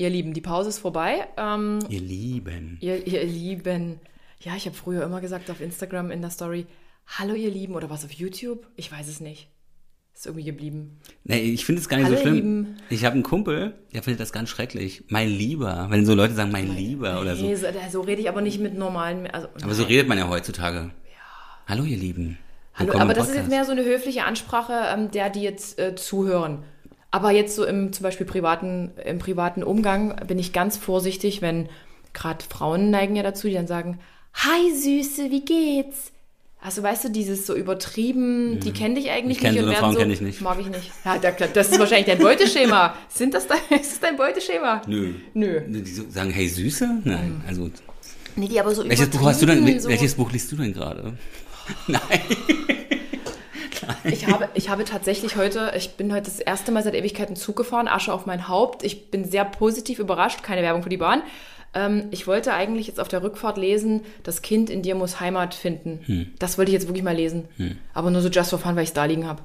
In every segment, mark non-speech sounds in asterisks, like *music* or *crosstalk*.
ihr Lieben, die Pause ist vorbei. Ähm, Ihr Lieben. ihr, ihr Lieben. Ja, ich habe früher immer gesagt auf Instagram in der Story, hallo ihr Lieben oder was auf YouTube? Ich weiß es nicht. Ist irgendwie geblieben. Nee, ich finde es gar nicht Hallo, so schlimm. Lieben. Ich habe einen Kumpel, der findet das ganz schrecklich. Mein Lieber. Wenn so Leute sagen, mein Lieber oder so. Nee, so, so rede ich aber nicht mit normalen. Also, Aber so redet man ja heutzutage. Hallo, ihr Lieben. Hallo, aber das ist jetzt mehr so eine höfliche Ansprache, ähm, der die jetzt äh, zuhören. Aber jetzt so im zum Beispiel privaten, im privaten Umgang bin ich ganz vorsichtig, wenn gerade Frauen neigen ja dazu, die dann sagen, Hi Süße, wie geht's? Also weißt du, dieses so übertrieben, die kenne dich eigentlich Ich kenn nicht so eine werden Frauen kenn ich nicht. Mag ich nicht. Ja, da- das ist wahrscheinlich dein Beuteschema. *laughs* Sind das dein, ist das dein Beuteschema? Nö. Nö. Die so- sagen, hey Süße? Nein, also. Nee, die aber so Welches Buch hast du denn? übertrieben, so. Welches Buch liest du denn gerade? *laughs* Nein. *laughs* Ich habe, ich habe tatsächlich heute, ich bin heute das erste Mal seit Ewigkeiten Zug gefahren, Asche auf mein Haupt. Ich bin sehr positiv überrascht, keine Werbung für die Bahn. Ähm, ich wollte eigentlich jetzt auf der Rückfahrt lesen, das Kind in dir muss Heimat finden. Hm. Das wollte ich jetzt wirklich mal lesen. Aber nur so just for fun, weil ich es da liegen habe.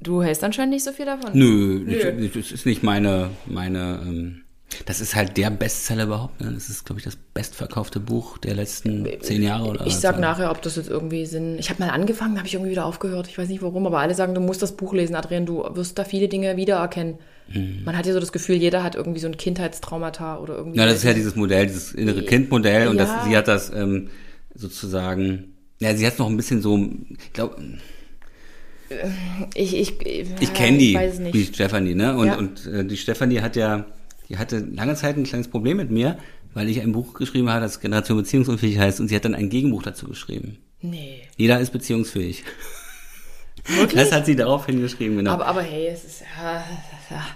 Du hältst anscheinend nicht so viel davon. Nö, Nö. das ist nicht meine, meine, ähm, das ist halt der Bestseller überhaupt. Ne? Das ist, glaube ich, das bestverkaufte Buch der letzten zehn Jahre oder Ich sag nachher, ob das jetzt irgendwie Sinn. Ich habe mal angefangen, habe ich irgendwie wieder aufgehört. Ich weiß nicht warum, aber alle sagen, du musst das Buch lesen, Adrian. Du wirst da viele Dinge wiedererkennen. Mhm. Man hat ja so das Gefühl, jeder hat irgendwie so ein Kindheitstraumata oder irgendwie. Ja, das ist ja dieses Modell, dieses innere Kindmodell und Ja. das, sie hat das ähm, sozusagen, ja, sie hat es noch ein bisschen so, ich glaube, Ich, ich, ich kenne die, weiß es die nicht. Stefanie, ne? Und, Ja. und äh, die Stefanie hat ja, die hatte lange Zeit ein kleines Problem mit mir, weil ich ein Buch geschrieben habe, das Generation Beziehungsunfähig heißt und sie hat dann ein Gegenbuch dazu geschrieben. Nee. Jeder ist beziehungsfähig. Wirklich? Das hat sie daraufhin geschrieben, genau. aber, aber hey, es ist. Ja, ja,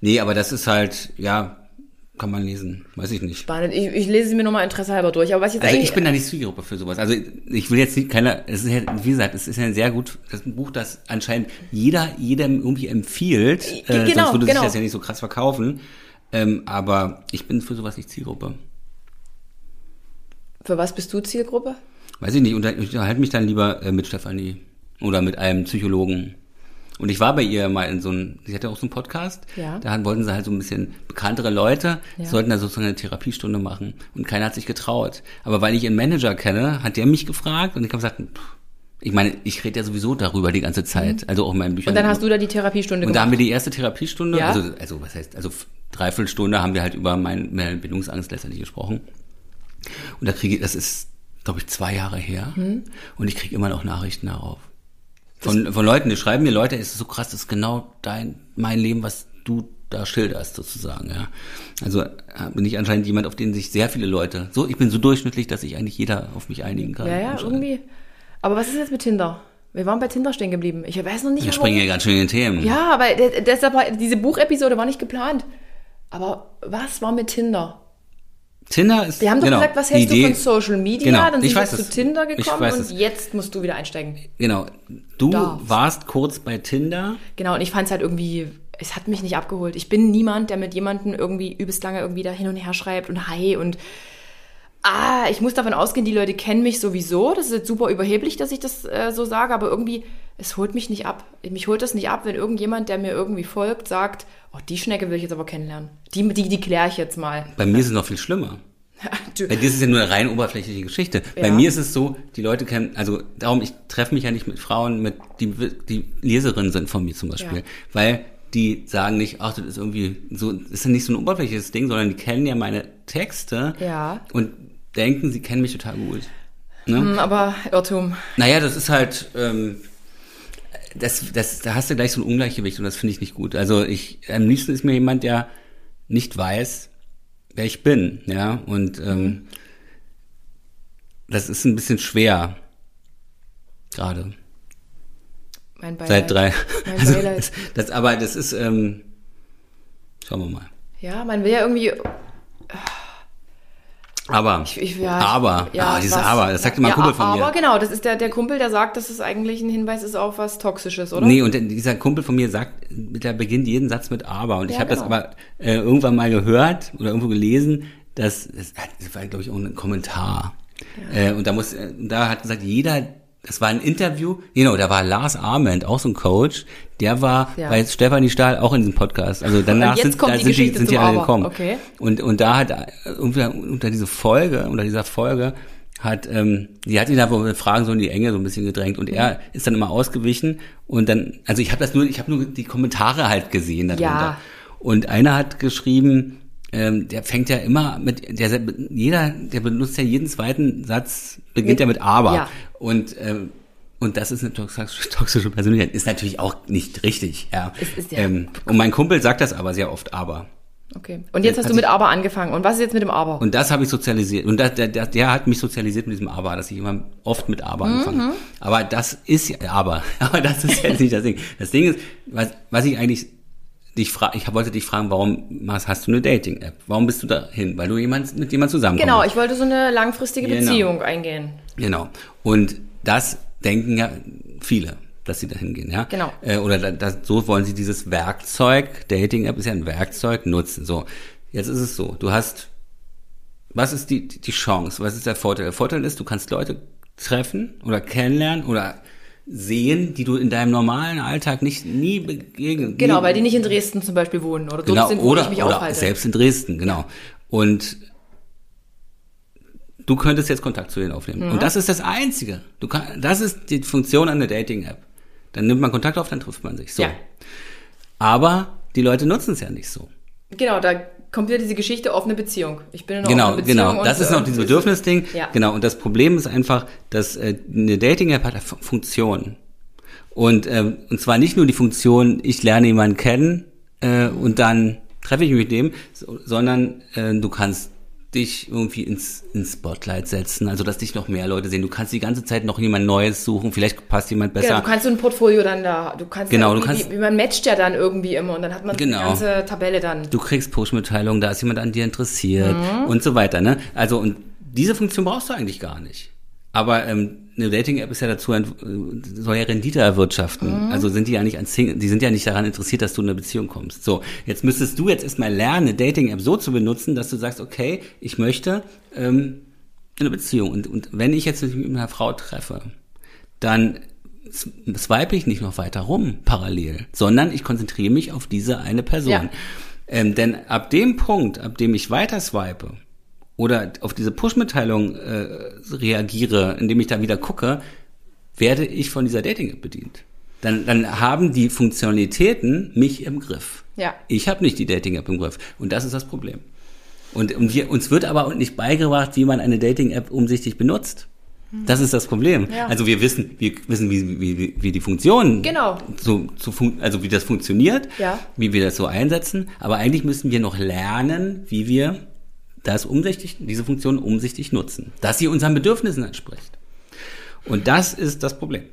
nee, aber das ist halt, ja, kann man lesen, weiß ich nicht. spannend. Ich, ich lese sie mir nochmal interessehalber durch. Aber was ich jetzt Also ich bin da nicht Zielgruppe für sowas. Also ich will jetzt nicht keiner, es ist ja, wie gesagt, es ist ja ein sehr gut, das ist ein Buch, das anscheinend jeder jedem irgendwie empfiehlt. Äh, genau, sonst würde genau. sich das ja nicht so krass verkaufen. Ähm, aber ich bin für sowas nicht Zielgruppe. für was bist du Zielgruppe? Weiß ich nicht, unter- ich unterhalte mich dann lieber äh, mit Stefanie oder mit einem Psychologen. Und ich war bei ihr mal in so einem, sie hatte auch so einen Podcast, Ja. da wollten sie halt so ein bisschen bekanntere Leute, Ja. sollten da sozusagen eine Therapiestunde machen. Und keiner hat sich getraut. Aber weil ich ihren Manager kenne, hat der mich gefragt und ich habe gesagt, pff, ich meine, ich rede ja sowieso darüber die ganze Zeit, also auch in meinen Büchern. Mhm. Und dann hast du da die Therapiestunde Und da haben gemacht. wir die erste Therapiestunde, Ja. also, also was heißt, also Dreiviertelstunde haben wir halt über mein, meine Bindungsangst letztendlich gesprochen. Und da kriege ich, das ist, glaube ich, zwei Jahre her. Hm. Und ich kriege immer noch Nachrichten darauf. Von, von Leuten, die schreiben mir, Leute, es ist so krass, das ist genau dein, mein Leben, was du da schilderst, sozusagen, ja. Also äh, bin ich anscheinend jemand, auf den sich sehr viele Leute, so, ich bin so durchschnittlich, dass sich eigentlich jeder auf mich einigen kann. ja, ja, irgendwie. Aber was ist jetzt mit Tinder? Wir waren bei Tinder stehen geblieben. Ich weiß noch nicht, Wir springen ja ganz schön in den Themen. Ja, aber de- deshalb war, diese Buchepisode war nicht geplant. Aber was war mit Tinder? Tinder ist, Wir haben doch genau, gesagt, was hältst du Idee- von Social Media? Genau, Dann sind wir zu. Tinder gekommen und es. jetzt musst du wieder einsteigen. Genau. Du Darfst. warst kurz bei Tinder. Genau, und ich fand es halt irgendwie, es hat mich nicht abgeholt. Ich bin niemand, der mit jemandem irgendwie übelst lange irgendwie da hin und her schreibt und hi und ah, ich muss davon ausgehen, die Leute kennen mich sowieso. Das ist jetzt super überheblich, dass ich das äh, so sage, aber irgendwie, es holt mich nicht ab. Mich holt das nicht ab, wenn irgendjemand, der mir irgendwie folgt, sagt, oh, die Schnecke will ich jetzt aber kennenlernen. Die, die, die kläre ich jetzt mal. Bei mir ist es noch viel schlimmer. *laughs* Weil das ist ja nur eine rein oberflächliche Geschichte. Bei Ja. mir ist es so, die Leute kennen, also darum, ich treffe mich ja nicht mit Frauen, mit die, die Leserinnen sind von mir zum Beispiel. Ja. Weil die sagen nicht, ach, das ist irgendwie so, das ist ja nicht so ein oberflächliches Ding, sondern die kennen ja meine Texte Ja. und denken, sie kennen mich total gut. Ne? Hm, aber Irrtum. Naja, das ist halt, ähm, das, das, da hast du gleich so ein Ungleichgewicht und das finde ich nicht gut. Also ich, am liebsten ist mir jemand, der nicht weiß, wer ich bin, ja, und ähm, das ist ein bisschen schwer gerade Mein Beileid. seit drei. Mein *laughs* Also, Beileid. das, das, aber das ist, ähm, schauen wir mal. Ja, man will ja irgendwie, Aber, Ich, ich, ja, aber, ja, ah, dieses was? Aber, das sagte mal ein ja, Kumpel von aber mir. genau, das ist der, der Kumpel, der sagt, dass es eigentlich ein Hinweis ist auf was Toxisches, oder? Nee, und dieser Kumpel von mir sagt, der beginnt jeden Satz mit aber. Und ich Ja, habe das genau. aber äh, irgendwann mal gehört oder irgendwo gelesen, dass das, das war, glaube ich, auch ein Kommentar. Äh, und da muss, äh, da hat gesagt, jeder, es war ein Interview, genau, da war Lars Arment, auch so ein Coach, der war Ja. bei Stefanie Stahl auch in diesem Podcast. Also danach sind, da die sind, die, sind die alle gekommen. Okay. Und, und da hat unter, unter diese Folge, unter dieser Folge, hat, ähm, die hat ihn da wohl mit Fragen so in die Enge so ein bisschen gedrängt und er ist dann immer ausgewichen und dann, also ich habe das nur, ich habe nur die Kommentare halt gesehen darunter. Ja. Und einer hat geschrieben, ähm, der fängt ja immer mit, der jeder, der benutzt ja jeden zweiten Satz, beginnt Mit- ja mit aber. ja. Und ähm, und das ist eine toxische, Persönlichkeit. Ist natürlich auch nicht richtig, ja. Es ist ja- ähm, und mein Kumpel sagt das aber sehr oft, aber. Okay. Und jetzt hast Hat du mit Aber angefangen. Und was ist jetzt mit dem Aber? Und das habe ich sozialisiert. Und das, der, der, der hat mich sozialisiert mit diesem Aber, dass ich immer oft mit Aber Mhm. anfange. Aber das ist ja, aber, *laughs* aber das ist jetzt nicht das Ding. Das Ding ist, was, was ich eigentlich dich frage, ich wollte dich fragen, warum hast du eine Dating-App? Warum bist du dahin? Weil du jemand, mit jemand zusammenkommst. genau, ich wollte so eine langfristige Genau. Beziehung eingehen. Genau. Und das denken ja viele, dass sie dahin gehen, ja. Genau. Äh, oder da, das, so wollen sie dieses Werkzeug, Dating-App ist ja ein Werkzeug, nutzen. So, jetzt ist es so, du hast, was ist die, die Chance, was ist der Vorteil? Der Vorteil ist, du kannst Leute treffen oder kennenlernen oder sehen, die du in deinem normalen Alltag nicht nie begegnen. Genau, nie, weil die nicht in Dresden zum Beispiel wohnen oder dort genau, sind, wo oder, ich mich oder aufhalte. selbst in Dresden, genau. Und du könntest jetzt Kontakt zu denen aufnehmen. Mhm. Und das ist das Einzige. Du kann, das ist die Funktion an der Dating-App. Dann nimmt man Kontakt auf, dann trifft man sich. So. Ja. Aber die Leute nutzen es ja nicht so. Genau, da kommt wieder diese Geschichte offene Beziehung. Ich bin in einer Genau, offenen Beziehung. genau. Das und, ist noch äh, dieses Bedürfnisding. Ja. Genau. Und das Problem ist einfach, dass äh, eine Dating-App hat eine Fu- Funktion. Und, ähm, und zwar nicht nur die Funktion, ich lerne jemanden kennen äh, und dann treffe ich mich mit dem, so, sondern äh, du kannst dich irgendwie ins, ins Spotlight setzen, also dass dich noch mehr Leute sehen. Du kannst die ganze Zeit noch jemand Neues suchen, vielleicht passt jemand besser. Genau, du kannst so ein Portfolio dann da, du kannst, Genau, du kannst- wie man matcht ja dann irgendwie immer und dann hat man Genau. die ganze Tabelle dann. Du kriegst Push-Mitteilungen, da ist jemand an dir interessiert und so weiter. Ne? Also und diese Funktion brauchst du eigentlich gar nicht. Aber ähm, eine Dating-App ist ja dazu, äh, soll ja Rendite erwirtschaften. Also sind die ja nicht an Single, die sind ja nicht daran interessiert, dass du in eine Beziehung kommst. So, jetzt müsstest du jetzt erstmal lernen, eine Dating-App so zu benutzen, dass du sagst, okay, ich möchte ähm, eine Beziehung. Und, und wenn ich jetzt mit einer Frau treffe, dann swipe ich nicht noch weiter rum parallel, sondern ich konzentriere mich auf diese eine Person. Ja. Ähm, denn ab dem Punkt, ab dem ich weiter swipe oder auf diese Push-Mitteilung äh, reagiere, indem ich da wieder gucke, werde ich von dieser Dating-App bedient. Dann, dann haben die Funktionalitäten mich im Griff. Ja. Ich habe nicht die Dating-App im Griff. Und das ist das Problem. Und, und wir, uns wird aber nicht beigebracht, wie man eine Dating-App umsichtig benutzt. Das ist das Problem. Ja. Also wir wissen, wir wissen, wie, wie, wie, die Funktionen, Genau. so, zu fun also wie das funktioniert, Ja. wie wir das so einsetzen. Aber eigentlich müssen wir noch lernen, wie wir das umsichtig, diese Funktion umsichtig nutzen, dass sie unseren Bedürfnissen entspricht. Und das ist das Problem.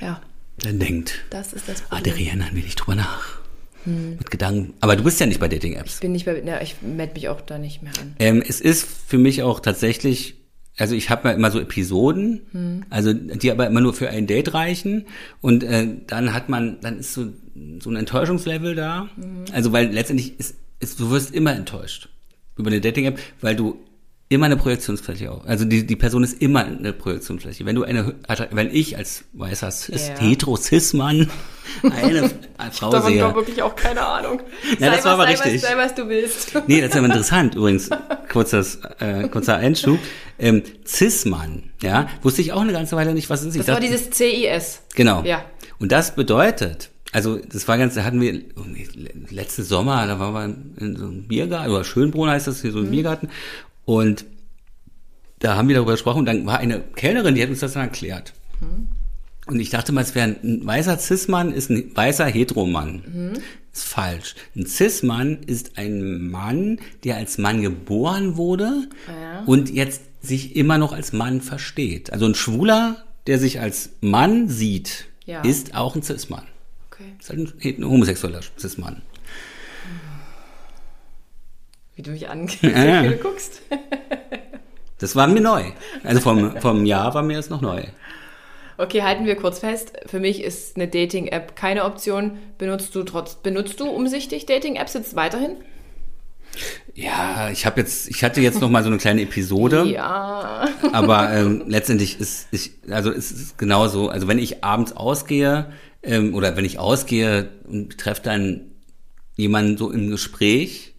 Ja, Dann denkt, das ist das Problem. der erinnern wir nicht drüber nach. Mit Gedanken. Aber du bist ja nicht bei Dating-Apps. Ich bin nicht bei, na, ich melde mich auch da nicht mehr an. Ähm, es ist für mich auch tatsächlich, also ich habe ja immer so Episoden, also die aber immer nur für ein Date reichen. Und äh, dann hat man, dann ist so so ein Enttäuschungslevel da. Also weil letztendlich ist, ist du wirst immer enttäuscht über eine Dating-App, weil du immer eine Projektionsfläche auch. Also die, die Person ist immer eine Projektionsfläche. Wenn du eine, wenn ich als weißer Cis, Ja. hetero-Cis-Mann eine *laughs* Frau Davon sehe, habe wirklich auch keine Ahnung. Ja, das war aber sei, richtig. Was, sei, was du willst. Nee, das ist aber interessant übrigens. *laughs* Kurzes, äh, kurzer Einschub. Ähm, Cis-Mann, ja, wusste ich auch eine ganze Weile nicht, was ist. Das war dachte- dieses CIS. Genau. Ja. Und das bedeutet, also das war ganz, da hatten wir irgendwie letzten Sommer, da waren wir in so einem Biergarten, oder Schönbrunn heißt das hier, so ein Biergarten. Und da haben wir darüber gesprochen und dann war eine Kellnerin, die hat uns das dann erklärt. Und ich dachte mal, es wäre ein, ein weißer Cis-Mann, ist ein weißer Heteromann. Ist falsch. Ein Cis-Mann ist ein Mann, der als Mann geboren wurde Ja. und jetzt sich immer noch als Mann versteht. Also ein Schwuler, der sich als Mann sieht, Ja. ist auch ein Cis-Mann. Okay. Ist halt ein, ein homosexueller Cis-Mann. Wie du mich an Ja. wie du guckst. *laughs* Das war mir neu. Also vom, vom Jahr war mir das noch neu. Okay, halten wir kurz fest. Für mich ist eine Dating-App keine Option. Benutzt du trotz, benutzt du umsichtig Dating-Apps jetzt weiterhin? Ja, ich habe jetzt, ich hatte jetzt noch mal so eine kleine Episode. *laughs* Ja. Aber ähm, letztendlich ist ich, also es ist genauso. Also wenn ich abends ausgehe ähm, oder wenn ich ausgehe und treffe dann jemanden so im Gespräch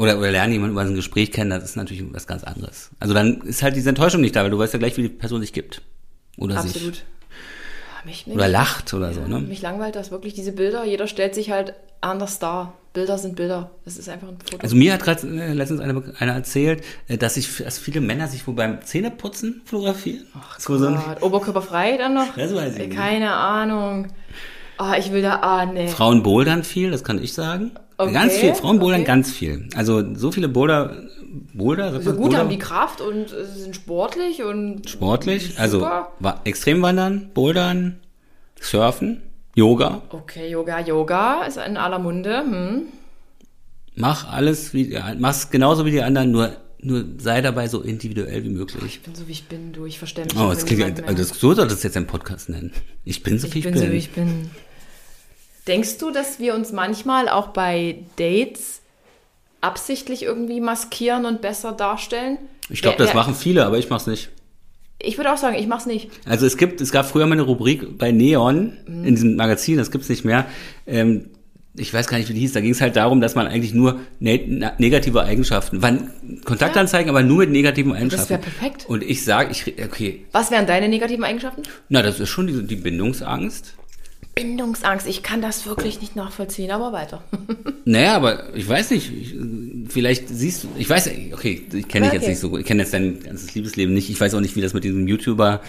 oder, oder lerne jemanden über ein Gespräch kennen, das ist natürlich was ganz anderes. Also dann ist halt diese Enttäuschung nicht da, weil du weißt ja gleich, wie die Person sich gibt. Oder Absolut. sich Ah, Mich, oder lacht oder so, ne? mich langweilt das wirklich, diese Bilder. Jeder stellt sich halt anders dar. Bilder sind Bilder. Das ist einfach ein Foto. Also mir hat gerade äh, letztens einer einer erzählt, äh, dass sich dass viele Männer sich wohl beim Zähneputzen fotografieren. Ach, so, Gott, Oberkörperfrei dann noch? Das weiß ich nicht. Keine Ahnung. Ah, ich will da, ah, nee. Frauen bouldern viel, das kann ich sagen. Okay, Ganz viel, Frauen bouldern okay. ganz viel. Also so viele Boulder, Boulder, So man gut Boulder? haben die Kraft und äh, sind sportlich und sportlich, also Super. wa Extremwandern, Bouldern, Surfen, Yoga. Okay, Yoga, Yoga ist in aller Munde. Hm. Mach alles wie, mach's genauso wie die anderen, nur, nur sei dabei so individuell wie möglich. Ich bin so wie ich bin, du. Ich verstehe mich. Oh, das klingt, also so soll das jetzt ein Podcast nennen. Ich bin so ich wie ich bin, bin. so wie ich bin. Denkst du, dass wir uns manchmal auch bei Dates absichtlich irgendwie maskieren und besser darstellen? Ich glaube, das machen viele, aber ich mach's nicht. Ich würde auch sagen, ich mach's nicht. Also es gibt, es gab früher mal eine Rubrik bei Neon Mhm. in diesem Magazin, das gibt's nicht mehr. Ähm, ich weiß gar nicht, wie die hieß. Da ging es halt darum, dass man eigentlich nur ne negative Eigenschaften, wann Kontaktanzeigen, aber nur mit negativen Eigenschaften. wär perfekt. Und ich sage, ich okay, Was wären deine negativen Eigenschaften? na das ist schon die, die Bindungsangst. Bindungsangst. Ich kann das wirklich nicht nachvollziehen, aber weiter. *laughs* Naja, aber ich weiß nicht, ich, vielleicht siehst du, ich weiß, okay, ich kenne dich jetzt Okay. nicht so gut, ich kenne jetzt dein ganzes Liebesleben nicht, ich weiß auch nicht, wie das mit diesem YouTuber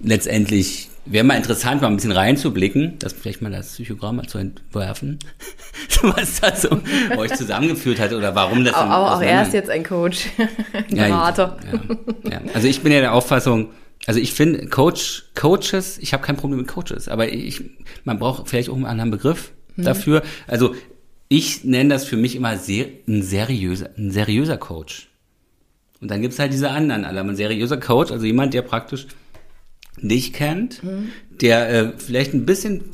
letztendlich, wäre mal interessant, mal ein bisschen reinzublicken, das vielleicht mal das Psychogramm mal zu entwerfen, *laughs* was da so euch zusammengeführt hat oder warum das dann auch, auch er ist jetzt ein Coach, *laughs* ein Ja, Berater. Ja, ja. Also ich bin ja der Auffassung, also ich finde Coach, Coaches, ich habe kein Problem mit Coaches, aber ich, man braucht vielleicht auch einen anderen Begriff Mhm. dafür. Also ich nenne das für mich immer sehr, ein seriöser, ein seriöser Coach. Und dann gibt's halt diese anderen alle. Ein seriöser Coach, also jemand, der praktisch dich kennt, Mhm. der äh, vielleicht ein bisschen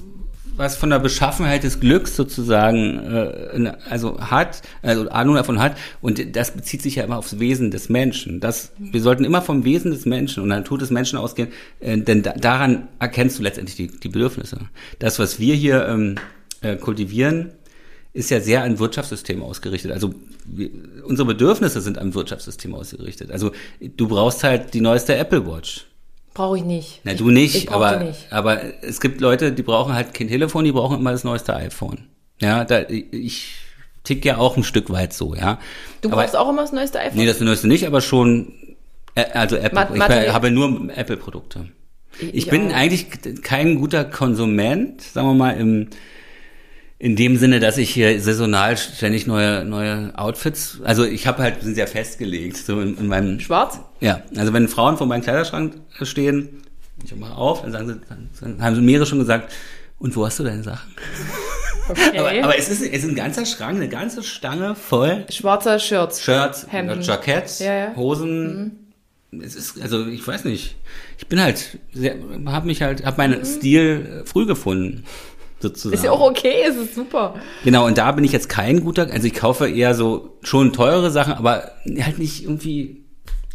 was von der Beschaffenheit des Glücks sozusagen äh, also hat, also Ahnung davon hat und das bezieht sich ja immer aufs Wesen des Menschen. Das, wir sollten immer vom Wesen des Menschen und der Natur des Menschen ausgehen, äh, denn da, daran erkennst du letztendlich die, die Bedürfnisse. Das, was wir hier ähm, äh, kultivieren, ist ja sehr an Wirtschaftssystem ausgerichtet. Also wir, unsere Bedürfnisse sind am Wirtschaftssystem ausgerichtet. Also du brauchst halt die neueste Apple Watch. Brauche ich nicht. Na, ich, du nicht, ich brauch aber, nicht. aber es gibt Leute, die brauchen halt kein Telefon, die brauchen immer das neueste iPhone. Ja, da, ich tick ja auch ein Stück weit so, ja. Du aber, brauchst auch immer das neueste iPhone? Nee, das neueste nicht, aber schon, äh, also Apple, Mat- ich Material- habe nur Apple-Produkte. Ich- Ich ich bin auch. eigentlich kein guter Konsument, sagen wir mal, im, in dem Sinne, dass ich hier saisonal ständig neue, neue Outfits, also ich habe halt, sind sehr festgelegt, so in, in meinem, Schwarz? ja, also wenn Frauen vor meinem Kleiderschrank stehen, ich mache auf, dann sagen sie, dann, haben sie mehrere schon gesagt, und wo hast du deine Sachen? Okay. Aber, aber es, ist, es ist ein ganzer Schrank, eine ganze Stange voll Schwarzer Shirts. Shirts, Hemden. Jacketts, Ja, ja. Hosen. Es ist, also ich weiß nicht. Ich bin halt, sehr, habe mich halt, habe meinen Stil äh, früh gefunden, sozusagen. Ist ja auch okay, es ist super. Genau, und da bin ich jetzt kein guter, also ich kaufe eher so schon teure Sachen, aber halt nicht irgendwie,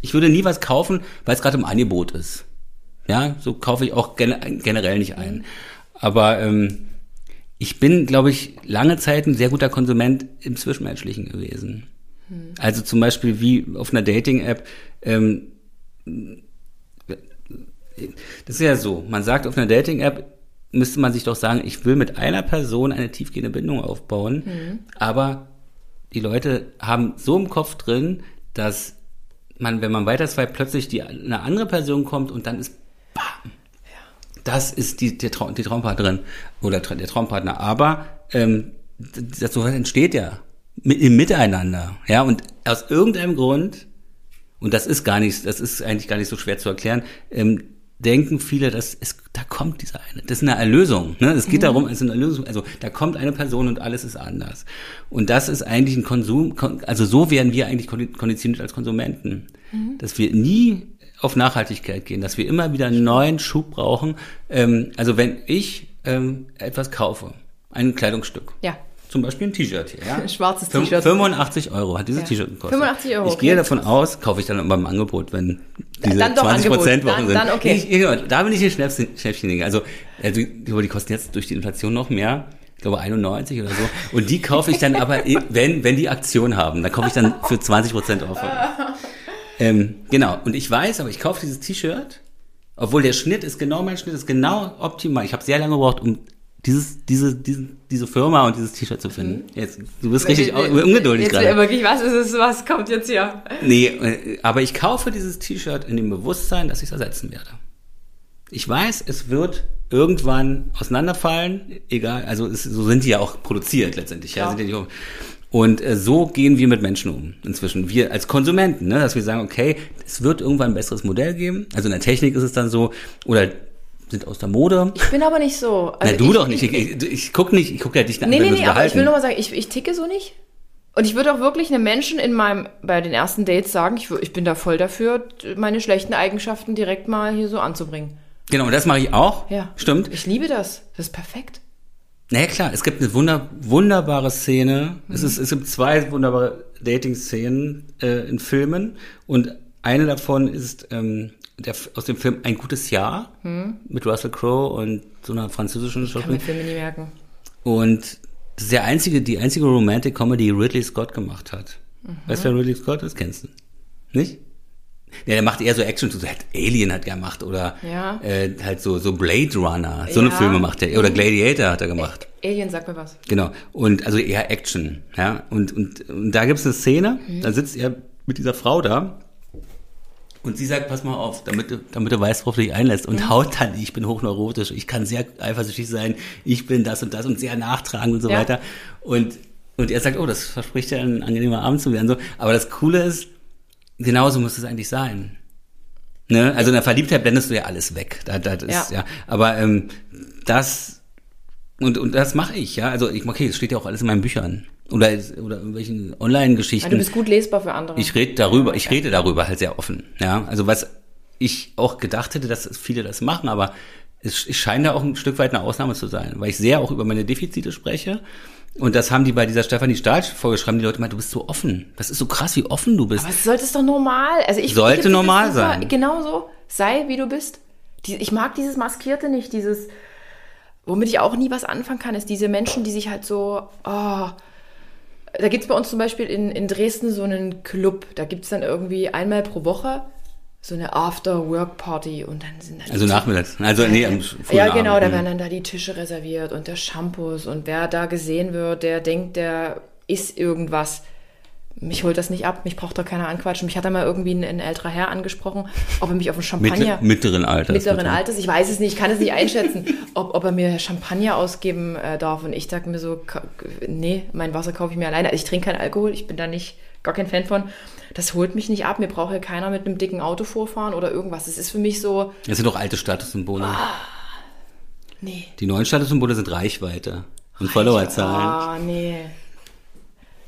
ich würde nie was kaufen, weil es gerade im Angebot ist. Ja, so kaufe ich auch gen generell nicht ein. Aber ähm, ich bin, glaube ich, lange Zeit ein sehr guter Konsument im Zwischenmenschlichen gewesen. Also zum Beispiel wie auf einer Dating-App, ähm, das ist ja so, man sagt auf einer Dating-App, müsste man sich doch sagen, ich will mit einer Person eine tiefgehende Bindung aufbauen, aber die Leute haben so im Kopf drin, dass man, wenn man weiter swipet, plötzlich die, eine andere Person kommt und dann ist bam. Das ist die, der Traum, die Traumpartnerin oder der Traumpartner. Aber ähm, das sowas entsteht ja mit, im Miteinander. Ja, und aus irgendeinem Grund, und das ist gar nicht, das ist eigentlich gar nicht so schwer zu erklären, ähm, denken viele, dass es, da kommt dieser eine. Das ist eine Erlösung. Ne? Es geht darum, es ist eine Erlösung. Also da kommt eine Person und alles ist anders. Und das ist eigentlich ein Konsum, kon- also so werden wir eigentlich kondi- konditioniert als Konsumenten. Dass wir nie auf Nachhaltigkeit gehen, dass wir immer wieder einen neuen Schub brauchen. Ähm, also wenn ich ähm, etwas kaufe, ein Kleidungsstück, Ja. Zum Beispiel ein T-Shirt hier, ja. Ein *laughs* schwarzes T-Shirt. 85 Euro hat dieses Ja. T-Shirt gekostet. 85 Euro, Ich okay. gehe davon aus, kaufe ich dann beim Angebot, wenn diese Dann doch 20 Prozent. Wochen Dann- sind. dann okay. Ich, ich, da bin ich ein Schnäppchen, Schnäppchen Also, also die, kosten jetzt durch die Inflation noch mehr. Ich glaube 91 oder so. Und die kaufe ich dann aber, *laughs* wenn, wenn die Aktion haben, dann kaufe ich dann für 20 Prozent auf. Ähm, genau. Und ich weiß, aber ich kaufe dieses T-Shirt, obwohl der Schnitt ist genau mein Schnitt, ist genau optimal. Ich habe sehr lange gebraucht, um dieses, diese, diese, diese Firma und dieses T-Shirt zu finden. Jetzt, du bist richtig ungeduldig Jetzt gerade. wirklich, was ist es, was kommt jetzt hier? Nee, äh, aber ich kaufe dieses T-Shirt in dem Bewusstsein, dass ich es ersetzen werde. Ich weiß, es wird irgendwann auseinanderfallen, egal, also es, so sind die ja auch produziert letztendlich. Ja. Ja. Und äh, so gehen wir mit Menschen um inzwischen. Wir als Konsumenten, ne, dass wir sagen, okay, es wird irgendwann ein besseres Modell geben. Also in der Technik ist es dann so, oder sind aus der Mode. Ich bin aber nicht so. Also Na, du ich, doch nicht. Ich, Ich, ich, ich guck nicht, ich guck ja dich an, nee, nee, nee, aber ich will nur mal sagen, ich, ich ticke so nicht. Und ich würde auch wirklich einem Menschen in meinem, bei den ersten Dates sagen, ich, ich bin da voll dafür, meine schlechten Eigenschaften direkt mal hier so anzubringen. Genau, und das mache ich auch. Ja. Stimmt. Ich liebe das. Das ist perfekt. Na ja, klar, es gibt eine wunder, wunderbare Szene. Es, ist, es gibt zwei wunderbare Dating-Szenen äh, in Filmen und eine davon ist ähm, der, aus dem Film Ein gutes Jahr mit Russell Crowe und so einer französischen Kann mir Schauspielerin. Filme nie merken. Und das ist der einzige, die einzige Romantic Comedy, die Ridley Scott gemacht hat. Weißt du, wer Ridley Scott ist? Kennst du? Nicht? Ja, der macht eher so Action, so halt Alien hat er gemacht oder Ja. äh, halt so so Blade Runner, so eine Ja. Filme macht er oder Gladiator hat er gemacht. Alien, sag mir was. Genau. Und also eher Action, ja. Und, und, und da gibt's eine Szene, da sitzt er mit dieser Frau da und sie sagt, pass mal auf, damit du, damit du weißt, worauf du dich einlässt. Und haut dann, ich bin hochneurotisch, ich kann sehr eifersüchtig sein, ich bin das und das und sehr nachtragend und so Ja. weiter. Und, und er sagt, oh, das verspricht ja ein angenehmer Abend zu werden. So. Aber das Coole ist, genauso muss es eigentlich sein. Ne? Also in der Verliebtheit blendest du ja alles weg. Da, das ist, ja. Ja. Aber ähm, das und, und das mache ich, ja. Also ich, okay, es steht ja auch alles in meinen Büchern. Oder, oder irgendwelchen Ah, du Online-Geschichten. bist gut lesbar für andere. Ich rede darüber, ich rede darüber halt sehr offen. Ja, also was ich auch gedacht hätte, dass viele das machen, aber es, es scheint da auch ein Stück weit eine Ausnahme zu sein, weil ich sehr auch über meine Defizite spreche. Und das haben die bei dieser Stefanie Stahl vorgeschrieben, die Leute meinen, du bist so offen. Das ist so krass, wie offen du bist. Aber es sollte es doch normal. Also ich Sollte ich normal super. sein. Genau so. Sei wie du bist. Die, ich mag dieses Maskierte nicht, dieses, womit ich auch nie was anfangen kann, ist diese Menschen, die sich halt so, oh, da gibt's bei uns zum Beispiel in, in Dresden so einen Club. Da gibt's dann irgendwie einmal pro Woche so eine After-Work-Party und dann sind da Also nachmittags. Also nee, am ja, genau, Abend. da werden dann da die Tische reserviert und der Shampoos und wer da gesehen wird, der denkt, der ist irgendwas. Mich holt das nicht ab, mich braucht da keiner anquatschen. Mich hat da mal irgendwie ein, ein älterer Herr angesprochen, ob er mich auf einen Champagner mittleren Alters. mittleren bitte. Alters, ich weiß es nicht, ich kann es nicht einschätzen, *laughs* ob, ob er mir Champagner ausgeben äh, darf. Und ich dachte mir so, nee, mein Wasser kaufe ich mir alleine. Also ich trinke keinen Alkohol, ich bin da nicht, gar kein Fan von. Das holt mich nicht ab. Mir braucht ja keiner mit einem dicken Auto vorfahren oder irgendwas. Es ist für mich so, Das sind doch alte Statussymbole. Ah. nee. Die neuen Statussymbole sind Reichweite und Followerzahlen. Ah, nee.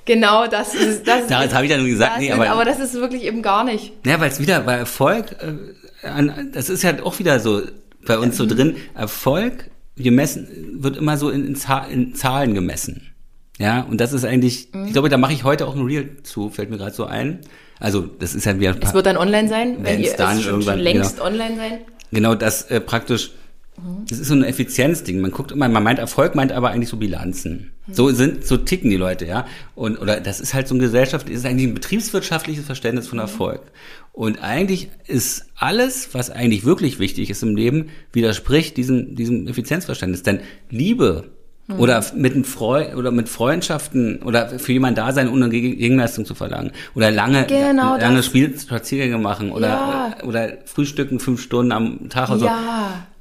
Genau, das ist das. Da ist, habe ich ja nur gesagt, das nee, ist, aber, aber das ist wirklich eben gar nicht. Ja, weil es wieder bei Erfolg, äh, das ist ja auch wieder so bei uns so drin. Erfolg, wir messen, wird immer so in, in, Zahl, in Zahlen gemessen. Ja, und das ist eigentlich, Mhm. ich glaube, da mache ich heute auch ein Reel zu, fällt mir gerade so ein. Also, das ist ja wieder, Es wird dann online sein, wenn ihr dann es schon, irgendwann- schon längst online sein. genau das äh, praktisch, das ist so ein Effizienzding. Man guckt immer, man meint Erfolg, meint aber eigentlich so Bilanzen. So sind, so ticken die Leute, ja. Und, oder das ist halt so ein Gesellschaft, ist eigentlich ein betriebswirtschaftliches Verständnis von Erfolg. Und eigentlich ist alles, was eigentlich wirklich wichtig ist im Leben, widerspricht diesem, diesem Effizienzverständnis. Denn Liebe oder mit einem Freu oder mit Freundschaften oder für jemanden da sein, ohne Geg- Gegenleistung zu verlangen. Oder lange, Genau lange das. Spiel Spaziergänge machen oder, Ja. oder frühstücken fünf Stunden am Tag oder so.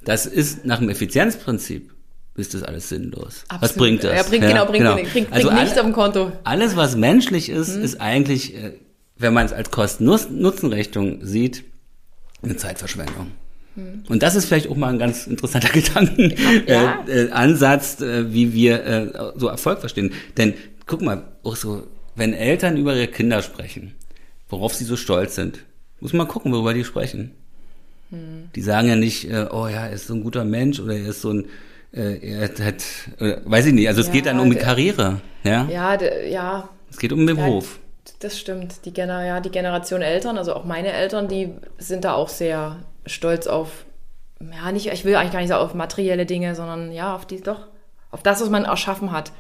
Ja. Das ist nach dem Effizienzprinzip ist das alles sinnlos. Was Absolut. bringt das? Ja, bringt, genau, bringt, bringt, bringt Also nichts alle- auf dem Konto. Alles, was menschlich ist, Mhm. ist eigentlich, äh, wenn man es als Kosten-Nutzen-Rechnung sieht, eine Zeitverschwendung. Mhm. Und das ist vielleicht auch mal ein ganz interessanter *laughs* Gedanken, Ja. äh, äh, äh, wie wir äh, so Erfolg verstehen. Denn guck mal, auch so, wenn Eltern über ihre Kinder sprechen, worauf sie so stolz sind, muss man gucken, worüber die sprechen. Mhm. Die sagen ja nicht, äh, oh ja, er ist so ein guter Mensch oder er ist so ein äh, er hat, äh, weiß ich nicht, also es Ja, geht dann um die Karriere, ja? Ja, ja, Es geht um den Beruf. Das stimmt. Die, Gener ja, die Generation Eltern, also auch meine Eltern, die sind da auch sehr stolz auf, ja, nicht, ich will eigentlich gar nicht so auf materielle Dinge, sondern ja, auf die, doch, auf das, was man erschaffen hat.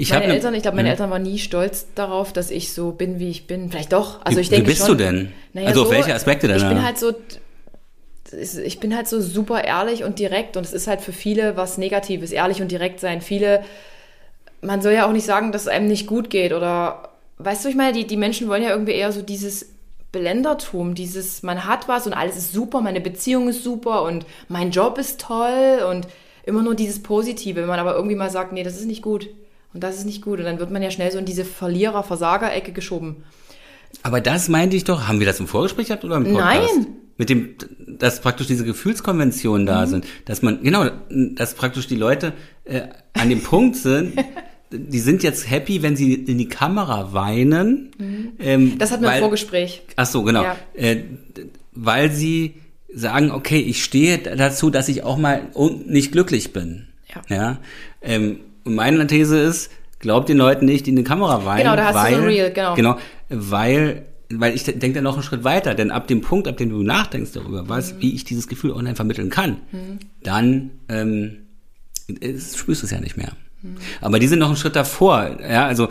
Ich meine ne- Eltern, ich glaube, meine. Eltern waren nie stolz darauf, dass ich so bin, wie ich bin. Vielleicht doch. Also Wie- ich denke wie bist schon, du denn? Naja, Also auf welche Aspekte denn Ich bin halt so, ich bin halt so super ehrlich und direkt und es ist halt für viele was Negatives, ehrlich und direkt sein. Viele, man soll ja auch nicht sagen, dass es einem nicht gut geht oder, weißt du, ich meine, die, die Menschen wollen ja irgendwie eher so dieses Blendertum, dieses, man hat was und alles ist super, meine Beziehung ist super und mein Job ist toll und immer nur dieses Positive. Wenn man aber irgendwie mal sagt, nee, das ist nicht gut und das ist nicht gut und dann wird man ja schnell so in diese Verlierer-Versager-Ecke geschoben. Aber das meinte ich doch, haben wir das im Vorgespräch gehabt oder im Podcast? Nein. Mit dem, dass praktisch diese Gefühlskonventionen da Mhm. sind, dass man, genau, dass praktisch die Leute äh, an dem Punkt sind, *laughs* die sind jetzt happy, wenn sie in die Kamera weinen. Ähm, Mhm. Das hatten wir im Vorgespräch. Ach so, genau. Ja. Äh, weil sie sagen, okay, ich stehe dazu, dass ich auch mal nicht glücklich bin. Ja. ja? Ähm, und meine These ist, glaubt den Leuten nicht, die in die Kamera weinen. Genau, da hast du weil, so ein Reel, genau. Genau, weil, weil ich denke dann noch einen Schritt weiter, denn ab dem Punkt, ab dem du nachdenkst darüber, was, Mhm. wie ich dieses Gefühl online vermitteln kann, dann ähm, es, spürst du es ja nicht mehr. Mhm. Aber die sind noch einen Schritt davor, ja, also,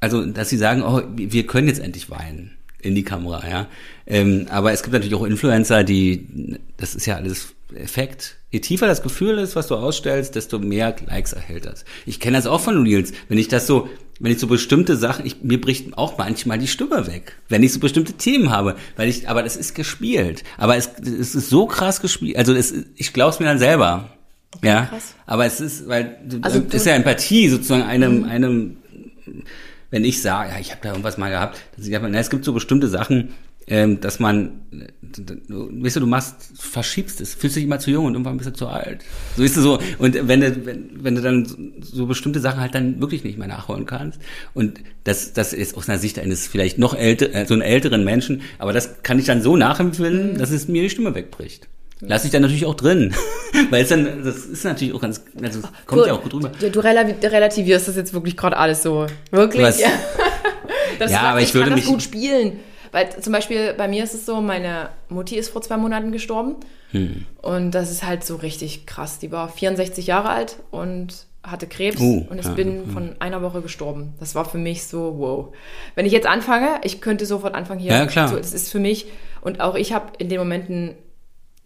also, dass sie sagen, oh, wir können jetzt endlich weinen in die Kamera, ja. Ähm, aber es gibt natürlich auch Influencer, die, das ist ja alles Effekt. Je tiefer das Gefühl ist, was du ausstellst, desto mehr Likes erhält das. Ich kenne das auch von Reels. Wenn ich das so, wenn ich so bestimmte Sachen, ich, mir bricht auch manchmal die Stimme weg, wenn ich so bestimmte Themen habe, weil ich, aber das ist gespielt. Aber es, es ist so krass gespielt, also es, ich glaube es mir dann selber. Ja, krass. aber es ist, weil Also das ist ja Empathie sozusagen einem, einem, wenn ich sage, ja, ich habe da irgendwas mal gehabt, dass ich sage, na, es gibt so bestimmte Sachen, ähm, dass man, weißt du, du machst, verschiebst es, fühlst dich immer zu jung und irgendwann bist du zu alt. So ist es so. Und wenn du, wenn, wenn du dann so, bestimmte Sachen halt dann wirklich nicht mehr nachholen kannst. Und das, das ist aus einer Sicht eines vielleicht noch älter, äh, so einen älteren Menschen, aber das kann ich dann so nachempfinden, dass es mir die Stimme wegbricht. Lass ich dann natürlich auch drin. *laughs* Weil es dann, das ist natürlich auch ganz, also kommt ja auch gut rüber. Du, du relativ- relativierst das jetzt wirklich gerade alles so. Wirklich? Was? Ja, *laughs* das Ja, aber ich würde mich- gut spielen. Weil zum Beispiel bei mir ist es so, meine Mutti ist vor zwei Monaten gestorben. Hm. Und das ist halt so richtig krass. Die war 64 Jahre alt und hatte Krebs Oh, und ich ja, bin von einer Woche gestorben. Das war für mich so, wow. Wenn ich jetzt anfange, ich könnte sofort anfangen hier. Ja, klar. So, das ist für mich, und auch ich habe in den Momenten,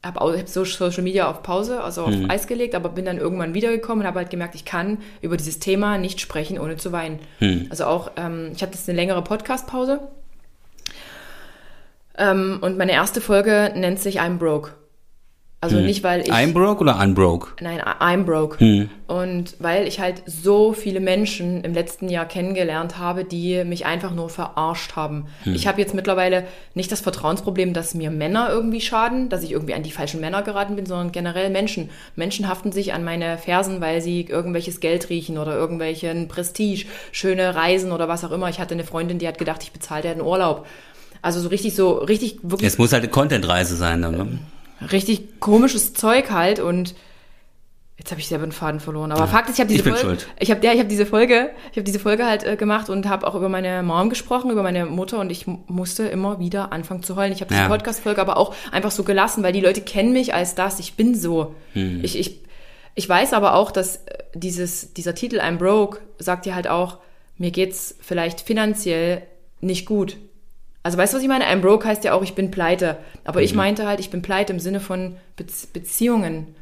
habe hab so Social Media auf Pause, also auf Eis gelegt, aber bin dann irgendwann wiedergekommen und habe halt gemerkt, ich kann über dieses Thema nicht sprechen, ohne zu weinen. Mhm. Also auch, ähm, ich hatte jetzt eine längere Podcast-Pause. Ähm, und meine erste Folge nennt sich I'm Broke. Also nicht, weil ich. I'm broke oder unbroke? Nein, I'm broke. Hm. Und weil ich halt so viele Menschen im letzten Jahr kennengelernt habe, die mich einfach nur verarscht haben. Hm. Ich habe jetzt mittlerweile nicht das Vertrauensproblem, dass mir Männer irgendwie schaden, dass ich irgendwie an die falschen Männer geraten bin, sondern generell Menschen. Menschen haften sich an meine Fersen, weil sie irgendwelches Geld riechen oder irgendwelchen Prestige, schöne Reisen oder was auch immer. Ich hatte eine Freundin, die hat gedacht, ich bezahle dir einen Urlaub. Also so richtig so, richtig, wirklich Es muss halt eine Content-Reise sein, dann, ne? richtig komisches Zeug halt und jetzt habe ich selber den Faden verloren. Aber Fakt ist, ich habe diese ich Folge, schuld. ich habe ja, ich habe diese Folge, ich habe diese Folge halt äh, gemacht und habe auch über meine Mom gesprochen, über meine Mutter und ich mu- musste immer wieder anfangen zu heulen. Ich habe diese Ja. Podcast-Folge aber auch einfach so gelassen, weil die Leute kennen mich als das. Ich bin so. Hm. Ich, ich, ich weiß aber auch, dass äh, dieses, dieser Titel I'm broke sagt dir halt auch, mir geht's vielleicht finanziell nicht gut. Also weißt du, was ich meine? I'm broke heißt ja auch, ich bin pleite. Aber Mhm. ich meinte halt, ich bin pleite im Sinne von Bez Beziehungen.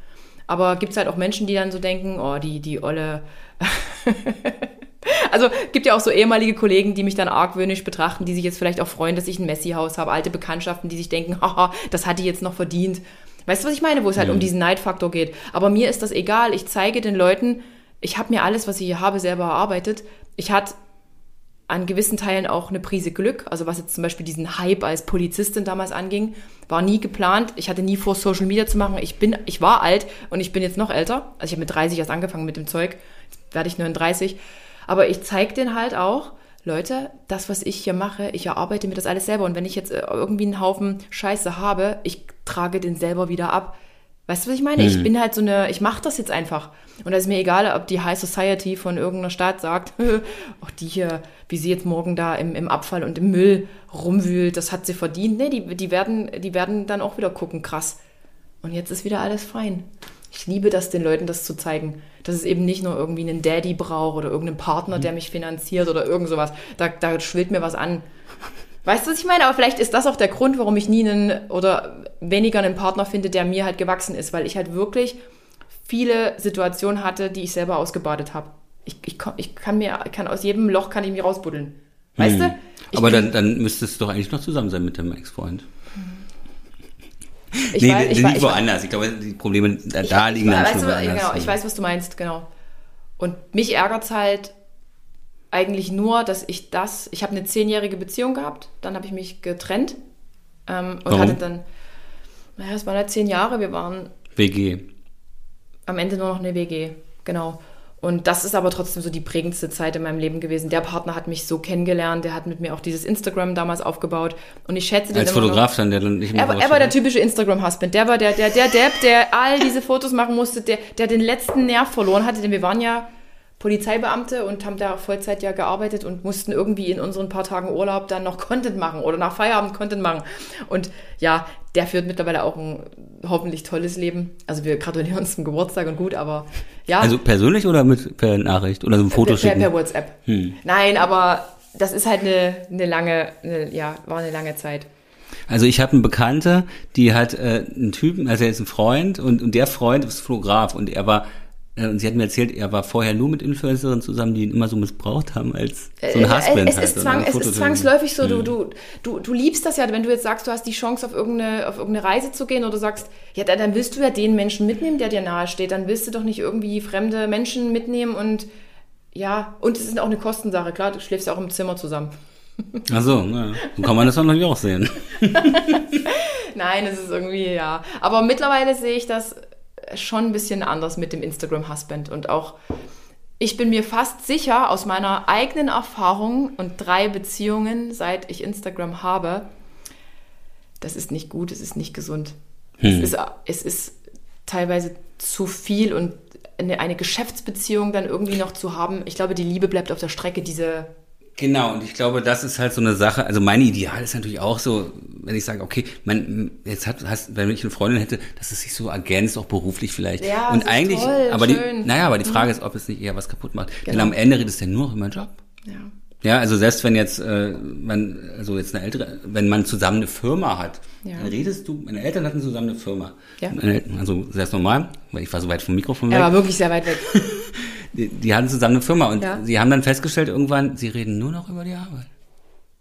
Aber gibt's halt auch Menschen, die dann so denken, oh, die, die olle. *laughs* also gibt ja auch so ehemalige Kollegen, die mich dann argwöhnisch betrachten, die sich jetzt vielleicht auch freuen, dass ich ein Messi-Haus habe, alte Bekanntschaften, die sich denken, *laughs* haha, das hat die jetzt noch verdient. Weißt du, was ich meine? Wo es halt um diesen Neidfaktor geht. Aber mir ist das egal. Ich zeige den Leuten, ich habe mir alles, was ich hier habe, selber erarbeitet. Ich hatte an gewissen Teilen auch eine Prise Glück. Also was jetzt zum Beispiel diesen Hype als Polizistin damals anging, war nie geplant. Ich hatte nie vor, Social Media zu machen. Ich bin, ich war alt und ich bin jetzt noch älter. Also ich habe mit 30 erst angefangen mit dem Zeug. Jetzt werde ich 39. Aber ich zeige denen halt auch, Leute, das, was ich hier mache, ich erarbeite mir das alles selber. Und wenn ich jetzt äh, irgendwie einen Haufen Scheiße habe, ich trage den selber wieder ab. Weißt du, was ich meine? Hm. Ich bin halt so eine, ich mache das jetzt einfach. Und da ist mir egal, ob die High Society von irgendeiner Stadt sagt, ach *laughs* die hier, wie sie jetzt morgen da im, im Abfall und im Müll rumwühlt, das hat sie verdient. Nee, die, die, werden, die werden dann auch wieder gucken, krass. Und jetzt ist wieder alles fein. Ich liebe das, den Leuten das zu zeigen. Dass es eben nicht nur irgendwie einen Daddy braucht oder irgendeinen Partner, der mich finanziert oder irgend sowas. Da, da schwillt mir was an. Weißt du, was ich meine? Aber vielleicht ist das auch der Grund, warum ich nie einen oder weniger einen Partner finde, der mir halt gewachsen ist, weil ich halt wirklich viele Situationen hatte, die ich selber ausgebadet habe. Ich, ich, ich kann mir, kann aus jedem Loch kann ich mich rausbuddeln. Weißt du? Ich Aber dann, dann müsstest du doch eigentlich noch zusammen sein mit deinem Ex-Freund. ich nee, weiß- ich nicht ich weiß- woanders. Ich glaube, die Probleme da, Ich- liegen dann schon du, woanders. Genau, ich weiß, was du meinst, genau. Und mich ärgert's halt eigentlich nur, dass ich das, ich habe eine zehnjährige Beziehung gehabt, dann habe ich mich getrennt ähm, und Warum? hatte dann, naja, es waren halt zehn Jahre, wir waren WG. am Ende nur noch eine WG, genau. Und das ist aber trotzdem so die prägendste Zeit in meinem Leben gewesen. Der Partner hat mich so kennengelernt, der hat mit mir auch dieses Instagram damals aufgebaut und ich schätze den Als noch. Fotograf dann, der dann nicht mehr Er, war- er war der typische Instagram-Husband. Der war der, der, der Depp, der all diese Fotos machen musste, der, der den letzten Nerv verloren hatte, denn wir waren ja Polizeibeamte und haben da Vollzeit ja gearbeitet und mussten irgendwie in unseren paar Tagen Urlaub dann noch Content machen oder nach Feierabend Content machen. Und ja, der führt mittlerweile auch ein hoffentlich tolles Leben. Also wir gratulieren uns zum Geburtstag und gut, aber ja. Also persönlich oder mit per Nachricht oder so ein Foto per, per, schicken? per WhatsApp. Nein, aber das ist halt eine, eine lange, eine, ja, war eine lange Zeit. Also ich habe eine Bekannte, die hat äh, einen Typen, also er ist ein Freund und, und der Freund ist Fotograf und er war, und sie hat mir erzählt, er war vorher nur mit Influencerinnen zusammen, die ihn immer so missbraucht haben als so ein Äh, Husband es, halt. ist zwang, es ist zwangsläufig so, du, du, du, du liebst das ja, wenn du jetzt sagst, du hast die Chance, auf irgendeine, auf irgendeine Reise zu gehen oder sagst, ja, dann, willst du ja den Menschen mitnehmen, der dir nahe steht. Dann willst du doch nicht irgendwie fremde Menschen mitnehmen und ja, und es ist auch eine Kostensache. Klar, du schläfst ja auch im Zimmer zusammen. Ach so, ja. so kann man das natürlich auch sehen. *laughs* Nein, es ist irgendwie, ja. Aber mittlerweile sehe ich das schon ein bisschen anders mit dem Instagram-Husband. Und auch, ich bin mir fast sicher, aus meiner eigenen Erfahrung und drei Beziehungen, seit ich Instagram habe, das ist nicht gut, es ist nicht gesund. Es, ist, es ist teilweise zu viel und eine, eine Geschäftsbeziehung dann irgendwie noch zu haben. Ich glaube, die Liebe bleibt auf der Strecke, diese Genau, und ich glaube, das ist halt so eine Sache. Also mein Ideal ist natürlich auch so, wenn ich sage, okay, man, jetzt hat, hast, wenn ich eine Freundin hätte, dass es sich so ergänzt, auch beruflich vielleicht. Ja, und eigentlich, toll, aber die, schön. Mhm. naja, aber die Frage ist, ob es nicht eher was kaputt macht. Denn Genau. am Ende redest du ja nur noch über den Job. ja. Ja, also selbst wenn jetzt äh, man, also jetzt eine ältere, wenn man zusammen eine Firma hat, Ja. dann redest du, meine Eltern hatten zusammen eine Firma. Ja. Meine Also sehr normal, weil ich war so weit vom Mikrofon weg. Er war wirklich sehr weit weg. *laughs* Die, die hatten zusammen eine Firma und Ja. sie haben dann festgestellt irgendwann, sie reden nur noch über die Arbeit.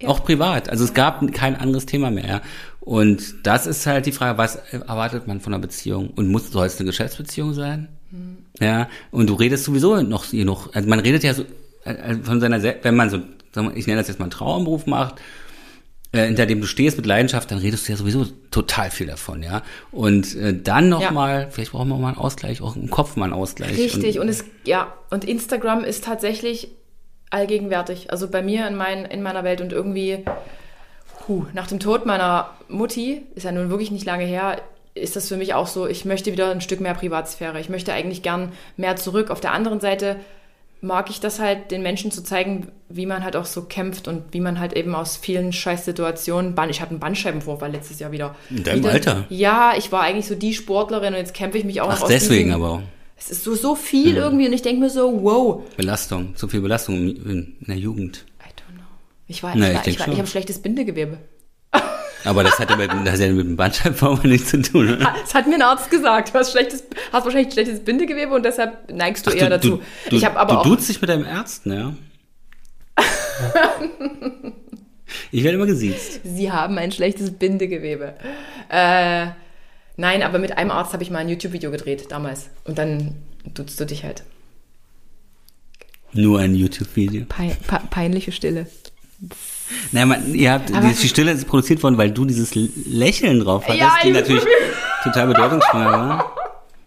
Auch privat. Also es gab kein anderes Thema mehr. ja. Und das ist halt die Frage, was erwartet man von einer Beziehung? Und muss, soll es eine Geschäftsbeziehung sein? Hm. Ja. Und du redest sowieso noch genug. Also man redet ja so äh, von seiner, wenn man so, ich nenne das jetzt mal einen Traumberuf macht, äh, hinter dem du stehst mit Leidenschaft, dann redest du ja sowieso total viel davon, ja. Und äh, dann noch Ja. mal, vielleicht brauchen wir mal einen Ausgleich, auch im Kopf mal einen Ausgleich. Richtig, und, es, ja, und Instagram ist tatsächlich allgegenwärtig. Also bei mir in, mein, in meiner Welt und irgendwie, puh, nach dem Tod meiner Mutti, ist ja nun wirklich nicht lange her, ist das für mich auch so, ich möchte wieder ein Stück mehr Privatsphäre. Ich möchte eigentlich gern mehr zurück. Auf der anderen Seite mag ich das halt, den Menschen zu zeigen, wie man halt auch so kämpft und wie man halt eben aus vielen Scheißsituationen, ich hatte einen Bandscheibenvorfall letztes Jahr wieder. In deinem wieder, Alter? Ja, ich war eigentlich so die Sportlerin und jetzt kämpfe ich mich auch Ach, aus deswegen diesem- aber auch. es ist so, so viel irgendwie und ich denke mir so, wow. Belastung, zu viel Belastung in, der Jugend. I don't know. Ich war, Na, ich, ich ich, ich habe schlechtes Bindegewebe. Aber das hat ja mit, das hat ja mit dem Bandscheibenvorfall nichts zu tun, oder? Das hat mir ein Arzt gesagt. Du hast, schlechtes, hast wahrscheinlich schlechtes Bindegewebe und deshalb neigst du Ach, eher dazu. Du, ich aber du auch. duzt dich mit deinem Ärzten, ja? ich werde immer gesiezt. Sie haben ein schlechtes Bindegewebe. Äh, nein, aber mit einem Arzt habe ich mal ein YouTube-Video gedreht damals. Und dann duzt du dich halt. Nur ein YouTube-Video. Pein, pe- peinliche Stille. Naja, man, ihr habt, Aber- die, Stille ist produziert worden, weil du dieses Lächeln drauf hattest, Ja, die ich- natürlich total bedeutungsschwanger war.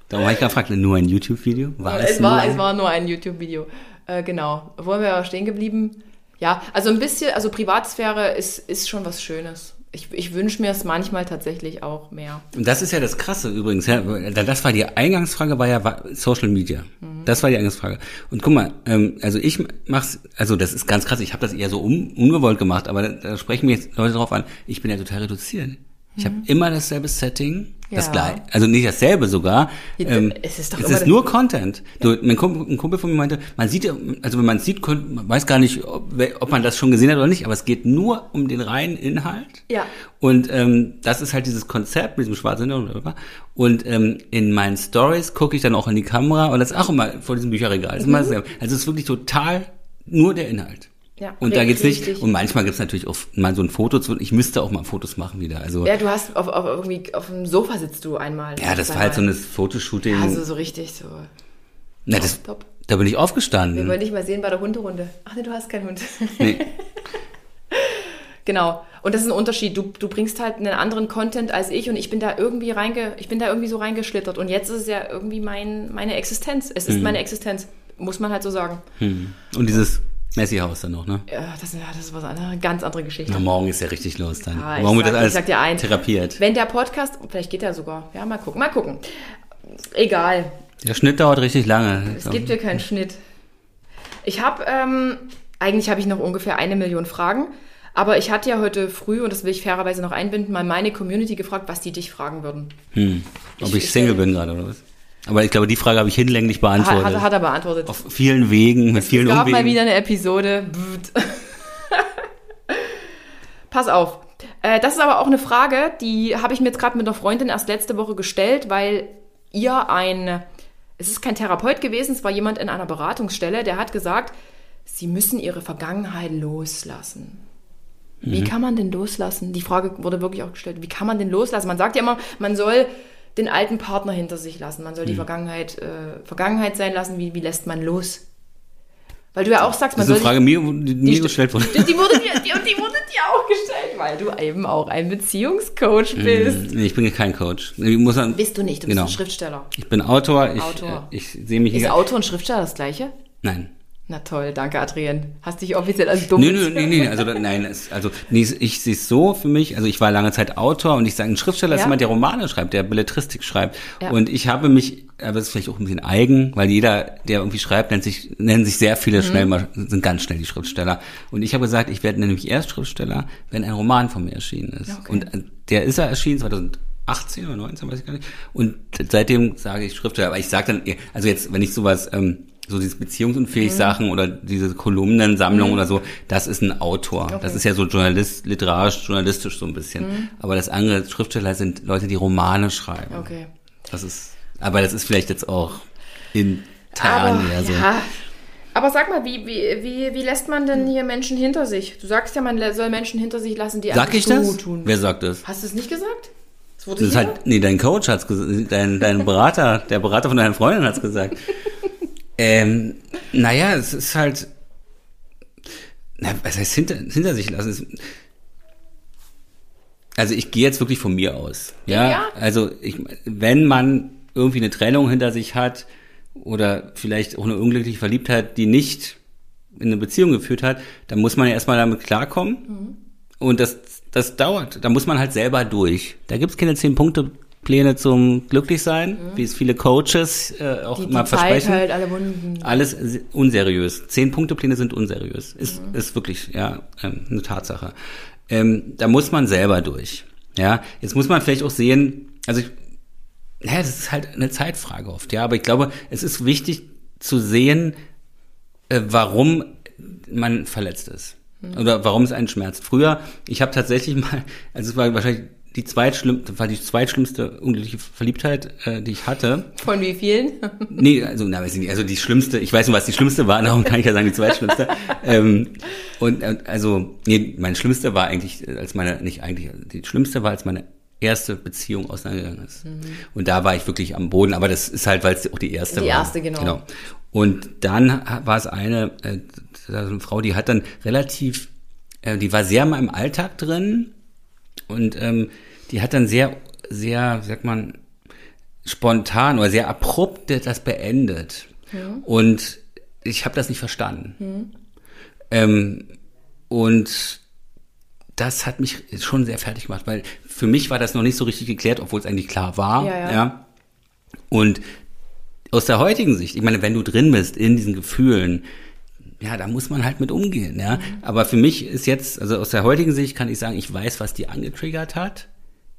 Darum habe ich gefragt, nur ein YouTube-Video? War es, Es war, ein? es war nur ein YouTube-Video. Äh, genau. Wo wir stehen geblieben? Ja, also ein bisschen, also Privatsphäre ist, ist schon was Schönes. Ich, ich wünsche mir es manchmal tatsächlich auch mehr. Und das ist ja das Krasse übrigens. Ja, das war die Eingangsfrage, war ja Social Media. Mhm. Das war die Eingangsfrage. Und guck mal, ähm, also ich mach's, also das ist ganz krass. Ich habe das eher so un, ungewollt gemacht, aber da, da sprechen mir jetzt Leute drauf an. Ich bin ja total reduziert. Ich habe mhm. immer dasselbe Setting, ja. das gleich, also nicht dasselbe sogar. Ähm, es ist, doch es ist nur Content. Ja. Du, mein Kumpel, ein Kumpel von mir meinte, man sieht, also wenn man es sieht, man weiß gar nicht, ob, ob, man das schon gesehen hat oder nicht, aber es geht nur um den reinen Inhalt. Ja. Und ähm, das ist halt dieses Konzept mit diesem schwarzen Hintergrund. Und ähm, in meinen Stories gucke ich dann auch in die Kamera und das ist auch immer vor diesem Bücherregal. Mhm. Also es ist wirklich total nur der Inhalt. Ja, und da geht's nicht. Und manchmal gibt's natürlich auch mal so ein Foto zu. Ich müsste auch mal Fotos machen wieder. Also ja, du hast auf, auf irgendwie auf dem Sofa sitzt du einmal. Ja, das war halt so ein Fotoshooting. Also so richtig so. Na, das, top. Da bin ich aufgestanden. Wir wollen dich mal sehen bei der Hunderunde. Ach nee, du hast keinen Hund. *laughs* Nee. *laughs* genau. Und das ist ein Unterschied. Du, du bringst halt einen anderen Content als ich und ich bin da irgendwie reinge, ich bin da irgendwie so reingeschlittert. Und jetzt ist es ja irgendwie mein, meine Existenz. Es ist hm. meine Existenz. Muss man halt so sagen. Hm. Und dieses Messi-Haus dann noch, ne? Ja, das, ja, das ist was eine ganz andere Geschichte. Na, morgen ist ja richtig los dann. Ja, morgen wird das alles sag dir ein, therapiert. Wenn der Podcast, vielleicht geht er sogar, ja, mal gucken, mal gucken. Egal. Der Schnitt dauert richtig lange. Es gibt hier keinen Schnitt. Ich habe, ähm, eigentlich habe ich noch ungefähr eine Million Fragen, aber ich hatte ja heute früh, und das will ich fairerweise noch einbinden, mal meine Community gefragt, was die dich fragen würden. Hm. Ob ich, ich Single bin gerade oder was? Aber ich glaube, die Frage habe ich hinlänglich beantwortet. Hat, hat, er beantwortet. Auf vielen Wegen, mit vielen es gab Umwegen. mal wieder eine Episode. *laughs* Pass auf. Äh, das ist aber auch eine Frage, die habe ich mir jetzt gerade mit einer Freundin erst letzte Woche gestellt, weil ihr ein, es ist kein Therapeut gewesen, es war jemand in einer Beratungsstelle, der hat gesagt, sie müssen ihre Vergangenheit loslassen. Wie mhm. kann man denn loslassen? Die Frage wurde wirklich auch gestellt. Wie kann man denn loslassen? Man sagt ja immer, man soll den alten Partner hinter sich lassen. Man soll die mhm. Vergangenheit äh, Vergangenheit sein lassen. Wie, wie lässt man los? Weil du ja auch sagst, man das ist eine Frage, die, mir, die, mir gestellt wurde. Die, die, wurde dir, die, die wurde dir auch gestellt, weil du eben auch ein Beziehungscoach mhm. bist. Nee, ich bin kein Coach. Ich muss dann, bist du nicht, du genau. bist ein Schriftsteller. Ich bin Autor. Ich, Autor. Äh, ich sehe mich Ist Autor und Schriftsteller das gleiche? Nein. Na toll, danke Adrian. Hast dich offiziell als dumm Nee, nee, nee, nee, also nein, es, also nee, ich sehe es so für mich, also ich war lange Zeit Autor und ich sage, ein Schriftsteller ja? ist jemand, der Romane schreibt, der Belletristik schreibt ja. und ich habe mich, aber das ist vielleicht auch ein bisschen eigen, weil jeder, der irgendwie schreibt, nennt sich, nennen sich sehr viele mhm. schnell mal, sind ganz schnell die Schriftsteller und ich habe gesagt, ich werde nämlich erst Schriftsteller, wenn ein Roman von mir erschienen ist okay. und äh, der ist ja erschienen 2018 oder 19, weiß ich gar nicht. Und seitdem sage ich Schriftsteller, aber ich sage dann, also jetzt, wenn ich sowas ähm, so diese beziehungsunfähig mhm. Sachen oder diese Kolumnensammlung mhm. oder so, das ist ein Autor. Okay. Das ist ja so Journalist, literarisch, journalistisch so ein bisschen. Mhm. Aber das andere Schriftsteller sind Leute, die Romane schreiben. Okay. Das ist, aber das ist vielleicht jetzt auch in Teilen eher so. Ja. Aber sag mal, wie, wie, wie, wie lässt man denn hier Menschen hinter sich? Du sagst ja, man soll Menschen hinter sich lassen, die Sag ich das? tun. Wer sagt das? Hast du es nicht gesagt? Das, wurde das ist halt, nee, dein Coach hat's gesagt, dein, dein Berater, der Berater von deiner Freundin hat's gesagt. *laughs* Ähm, naja, es ist halt, na, was heißt hinter, hinter sich lassen? also ich gehe jetzt wirklich von mir aus. Ja, ja. also ich, wenn man irgendwie eine Trennung hinter sich hat oder vielleicht auch eine unglückliche Verliebtheit, die nicht in eine Beziehung geführt hat, dann muss man ja erstmal damit klarkommen. Mhm. Und das, das dauert. Da muss man halt selber durch. Da gibt's keine zehn Punkte Pläne zum Glücklichsein, mhm. wie es viele Coaches äh, auch die, mal die versprechen. Zeit halt alle Wunden. Alles unseriös. Zehn Punkte Pläne sind unseriös. Ist, mhm. ist wirklich ja ähm, eine Tatsache. Ähm, da muss man selber durch. Ja, jetzt muss man vielleicht auch sehen, also ich, ja, das ist halt eine Zeitfrage oft, ja, aber ich glaube, es ist wichtig zu sehen, äh, warum man verletzt ist. Mhm. Oder warum es einen schmerzt. Früher, ich habe tatsächlich mal, also es war wahrscheinlich die zweitschlimmste, war die zweitschlimmste unglückliche Verliebtheit, äh, die ich hatte. Von wie vielen? *laughs* nee, also, na, weiß ich nicht, also die schlimmste, ich weiß nur, was die schlimmste war, *laughs* darum kann ich ja sagen, die zweitschlimmste. ähm, und, äh, also, nee, meine schlimmste war eigentlich, äh, als meine, nicht eigentlich, die schlimmste war, als meine erste Beziehung auseinandergegangen ist. Mhm. Und da war ich wirklich am Boden, aber das ist halt, weil es auch die erste die war. Die erste, genau. genau. Und dann war es eine, äh, eine Frau, die hat dann relativ, äh, die war sehr mal im Alltag drin, und ähm, die hat dann sehr, sehr, sagt man, spontan oder sehr abrupt das beendet. Ja. Und ich habe das nicht verstanden. Mhm. Ähm, und das hat mich schon sehr fertig gemacht, weil für mich war das noch nicht so richtig geklärt, obwohl es eigentlich klar war. Ja, ja. ja. Und aus der heutigen Sicht, ich meine, wenn du drin bist in diesen Gefühlen, ja, da muss man halt mit umgehen, ja. Aber für mich ist jetzt, also aus der heutigen Sicht kann ich sagen, ich weiß, was die angetriggert hat.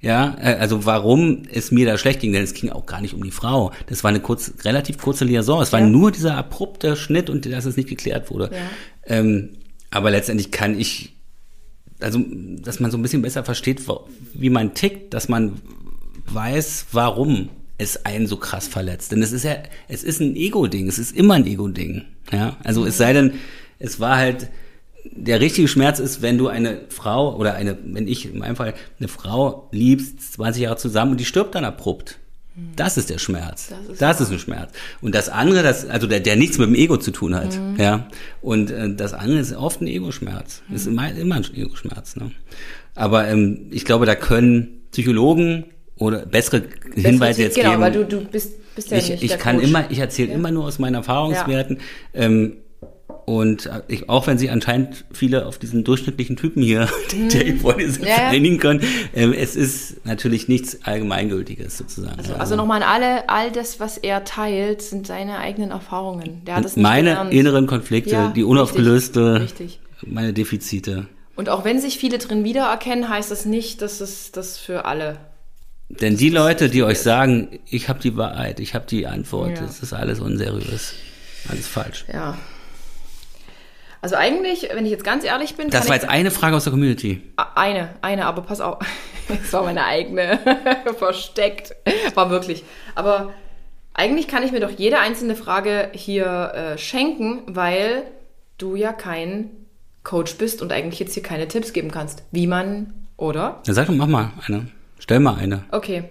Ja, äh, also warum es mir da schlecht ging, denn es ging auch gar nicht um die Frau. Das war eine kurz, relativ kurze Liaison. Es war Ja. nur dieser abrupte Schnitt und dass es nicht geklärt wurde. Ja. Ähm, aber letztendlich kann ich, also, dass man so ein bisschen besser versteht, wie man tickt, dass man weiß, warum es einen so krass verletzt. Denn es ist ja, es ist ein Ego-Ding, es ist immer ein Ego-Ding. Ja, also es sei denn, es war halt, der richtige Schmerz ist, wenn du eine Frau oder eine, wenn ich in meinem Fall eine Frau liebst, 20 Jahre zusammen und die stirbt dann abrupt. Das ist der Schmerz. Das ist Das ist ein Schmerz. Und das andere, das, also der, der nichts mit dem Ego zu tun hat, ja. Und äh, das andere ist oft ein Ego-Schmerz. Ist immer, immer ein Ego-Schmerz. Ne? Aber ähm, ich glaube, da können Psychologen oder bessere Hinweise jetzt genau, geben. weil du, du bist, bist ja ich nicht ich der kann Coach. immer, ich erzähle immer nur aus meinen Erfahrungswerten. Ähm, und äh, ich, auch wenn sie anscheinend viele auf diesen durchschnittlichen Typen hier, *laughs* der ich vor diesem Mhm. Ja, ja. vereinigen können, ähm, es ist natürlich nichts Allgemeingültiges sozusagen. Also, also nochmal an alle, all das, was er teilt, sind seine eigenen Erfahrungen. Der hat es nicht meine gelernt. inneren Konflikte, Ja, die unaufgelöste, Richtig. meine Defizite. Und auch wenn sich viele drin wiedererkennen, heißt das nicht, dass es das für alle. Denn die Leute, die euch sagen, ich habe die Wahrheit, ich habe die Antwort, Ja. das ist alles unseriös, alles falsch. Ja. Also eigentlich, wenn ich jetzt ganz ehrlich bin, Das war jetzt eine Frage aus der Community. eine, eine, aber pass auf, *laughs* das war meine eigene, *laughs* versteckt, war wirklich. Aber eigentlich kann ich mir doch jede einzelne Frage hier äh, schenken, weil du ja kein Coach bist und eigentlich jetzt hier keine Tipps geben kannst, wie man, oder? Dann sag doch, mach mal eine. Stell mal eine. Okay.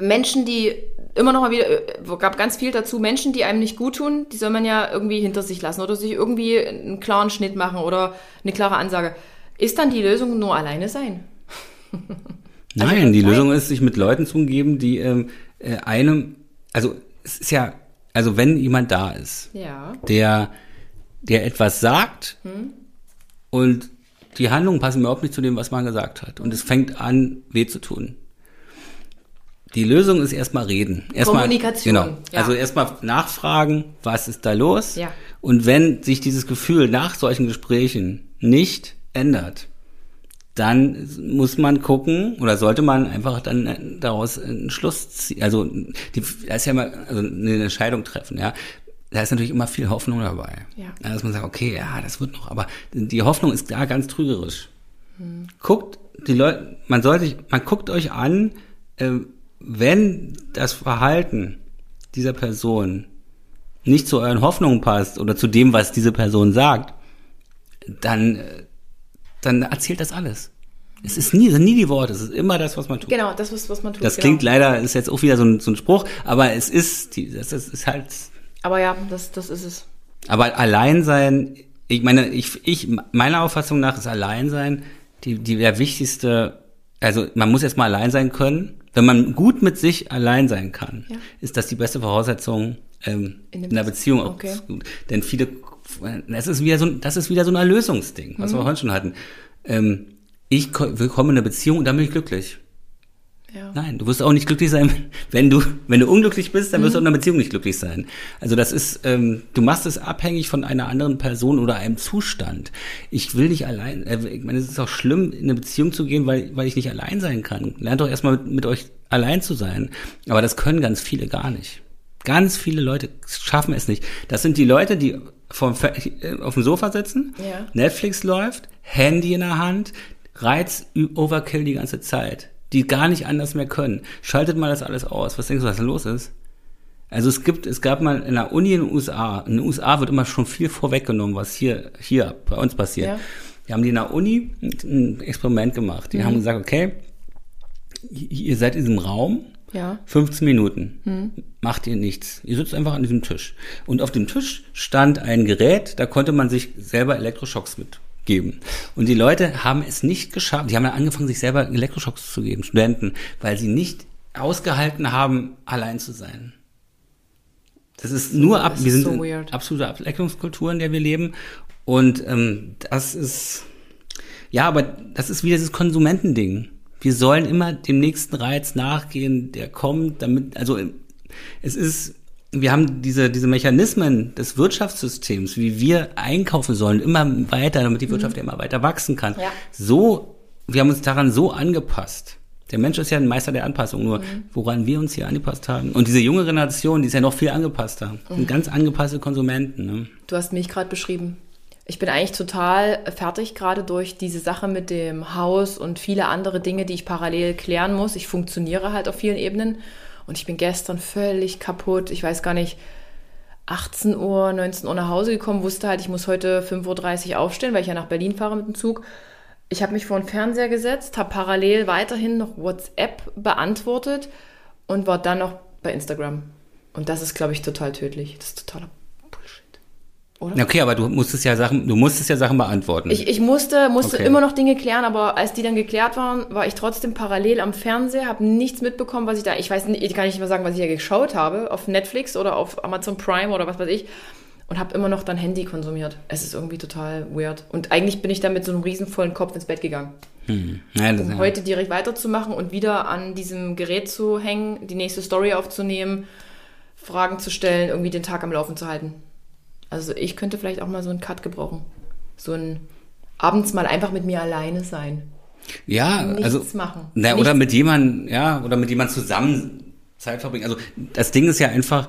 Menschen, die immer noch mal wieder, äh, gab ganz viel dazu, Menschen, die einem nicht gut tun, die soll man ja irgendwie hinter sich lassen oder sich irgendwie einen klaren Schnitt machen oder eine klare Ansage. Ist dann die Lösung nur alleine sein? *laughs* Nein, die nein. Lösung ist, sich mit Leuten zu umgeben, die ähm, äh, einem, also es ist ja, also wenn jemand da ist, Ja. der, der etwas sagt und die Handlungen passen überhaupt nicht zu dem, was man gesagt hat. Und es fängt an, weh zu tun. Die Lösung ist erstmal reden. Erstmal, Kommunikation, Genau. ja. Also erstmal nachfragen, was ist da los? Ja. Und wenn sich dieses Gefühl nach solchen Gesprächen nicht ändert, dann muss man gucken oder sollte man einfach dann äh, daraus einen Schluss ziehen. Also die, da ist ja immer also eine Entscheidung treffen, ja. Da ist natürlich immer viel Hoffnung dabei. Ja. Dass man sagt, okay, ja, das wird noch, aber die Hoffnung ist da ganz trügerisch. Guckt die Leute, man soll sich, man guckt euch an, äh, wenn das Verhalten dieser Person nicht zu euren Hoffnungen passt oder zu dem, was diese Person sagt, dann, äh, dann erzählt das alles. Es ist nie, sind nie die Worte, es ist immer das, was man tut. Genau, das ist, was man tut. Das genau. klingt leider, ist jetzt auch wieder so ein, so ein Spruch, aber es ist, die, das ist, ist halt, Aber ja, das, das ist es. aber Alleinsein, ich meine, ich, ich, meiner Auffassung nach ist Alleinsein die, die der wichtigste, also man muss erstmal allein sein können. Wenn man gut mit sich allein sein kann, Ja. ist das die beste Voraussetzung ähm, In in, einer Beziehung. Okay. gut. Denn viele, das ist wieder so, ein- das ist wieder so ein Erlösungsding, was Mhm. wir heute schon hatten. Ähm, ich ko- willkommen in einer Beziehung und dann bin ich glücklich. Ja. Nein, du wirst auch nicht glücklich sein, *laughs* wenn du, wenn du unglücklich bist, dann wirst Mhm. du in einer Beziehung nicht glücklich sein. Also das ist, ähm, du machst es abhängig von einer anderen Person oder einem Zustand. Ich will nicht allein, äh, ich meine, es ist auch schlimm, in eine Beziehung zu gehen, weil, weil ich nicht allein sein kann. Lernt doch erstmal mit, mit euch allein zu sein. Aber das können ganz viele gar nicht. Ganz viele Leute schaffen es nicht. Das sind die Leute, die vom, äh, auf dem Sofa sitzen, Ja. Netflix läuft, Handy in der Hand, Reiz, Overkill die ganze Zeit, die gar nicht anders mehr können. Schaltet mal das alles aus. Was denkst du, was da los ist? Also es gibt, es gab mal in der Uni in den USA, in den USA wird immer schon viel vorweggenommen, was hier, hier bei uns passiert. Ja. Die haben die in der Uni ein Experiment gemacht. Die haben gesagt, okay, ihr seid in diesem Raum, Ja. 15 Minuten. Macht ihr nichts. Ihr sitzt einfach an diesem Tisch. Und auf dem Tisch stand ein Gerät, da konnte man sich selber Elektroschocks mitgeben. Und die Leute haben es nicht geschafft. Die haben dann angefangen, sich selber Elektroschocks zu geben, Studenten, weil sie nicht ausgehalten haben, allein zu sein. Das ist nur ab, das wir sind so in weird. absolute Ableckungskultur, in der wir leben. Und ähm, das ist, Ja, aber das ist wieder dieses Konsumentending. Wir sollen immer dem nächsten Reiz nachgehen, der kommt, damit, also es ist, wir haben diese, diese Mechanismen des Wirtschaftssystems, wie wir einkaufen sollen, immer weiter, damit die Wirtschaft mhm. immer weiter wachsen kann. Ja. So, wir haben uns daran so angepasst. Der Mensch ist ja ein Meister der Anpassung, nur mhm. woran wir uns hier angepasst haben. Und diese junge Generation, die ist ja noch viel angepasster. Mhm. Sind ganz angepasste Konsumenten. Ne? Du hast mich gerade beschrieben. Ich bin eigentlich total fertig, gerade durch diese Sache mit dem Haus und viele andere Dinge, die ich parallel klären muss. Ich funktioniere halt auf vielen Ebenen. Und ich bin gestern völlig kaputt. Ich weiß gar nicht, 18 Uhr, 19 Uhr nach Hause gekommen, wusste halt, ich muss heute 5.30 Uhr aufstehen, weil ich ja nach Berlin fahre mit dem Zug ich habe mich vor den Fernseher gesetzt, habe parallel weiterhin noch WhatsApp beantwortet und war dann noch bei Instagram. Und das ist, glaube ich, total tödlich. Das ist totaler. Oder? Okay, aber du musstest ja Sachen, du musstest ja Sachen beantworten. Ich, ich musste, musste okay. immer noch Dinge klären, aber als die dann geklärt waren, war ich trotzdem parallel am Fernseher, habe nichts mitbekommen, was ich da, ich weiß nicht, ich kann nicht mehr sagen, was ich da geschaut habe, auf Netflix oder auf Amazon Prime oder was weiß ich und habe immer noch dann Handy konsumiert. Es ist irgendwie total weird. Und eigentlich bin ich dann mit so einem riesenvollen Kopf ins Bett gegangen. Hm. Ja, um heute direkt weiterzumachen und wieder an diesem Gerät zu hängen, die nächste Story aufzunehmen, Fragen zu stellen, irgendwie den Tag am Laufen zu halten. Also ich könnte vielleicht auch mal so einen Cut gebrauchen. So ein abends mal einfach mit mir alleine sein. Ja, Nichts also machen. Na, Nichts. oder mit jemandem, ja, oder mit jemandem zusammen Zeit verbringen. Also das Ding ist ja einfach,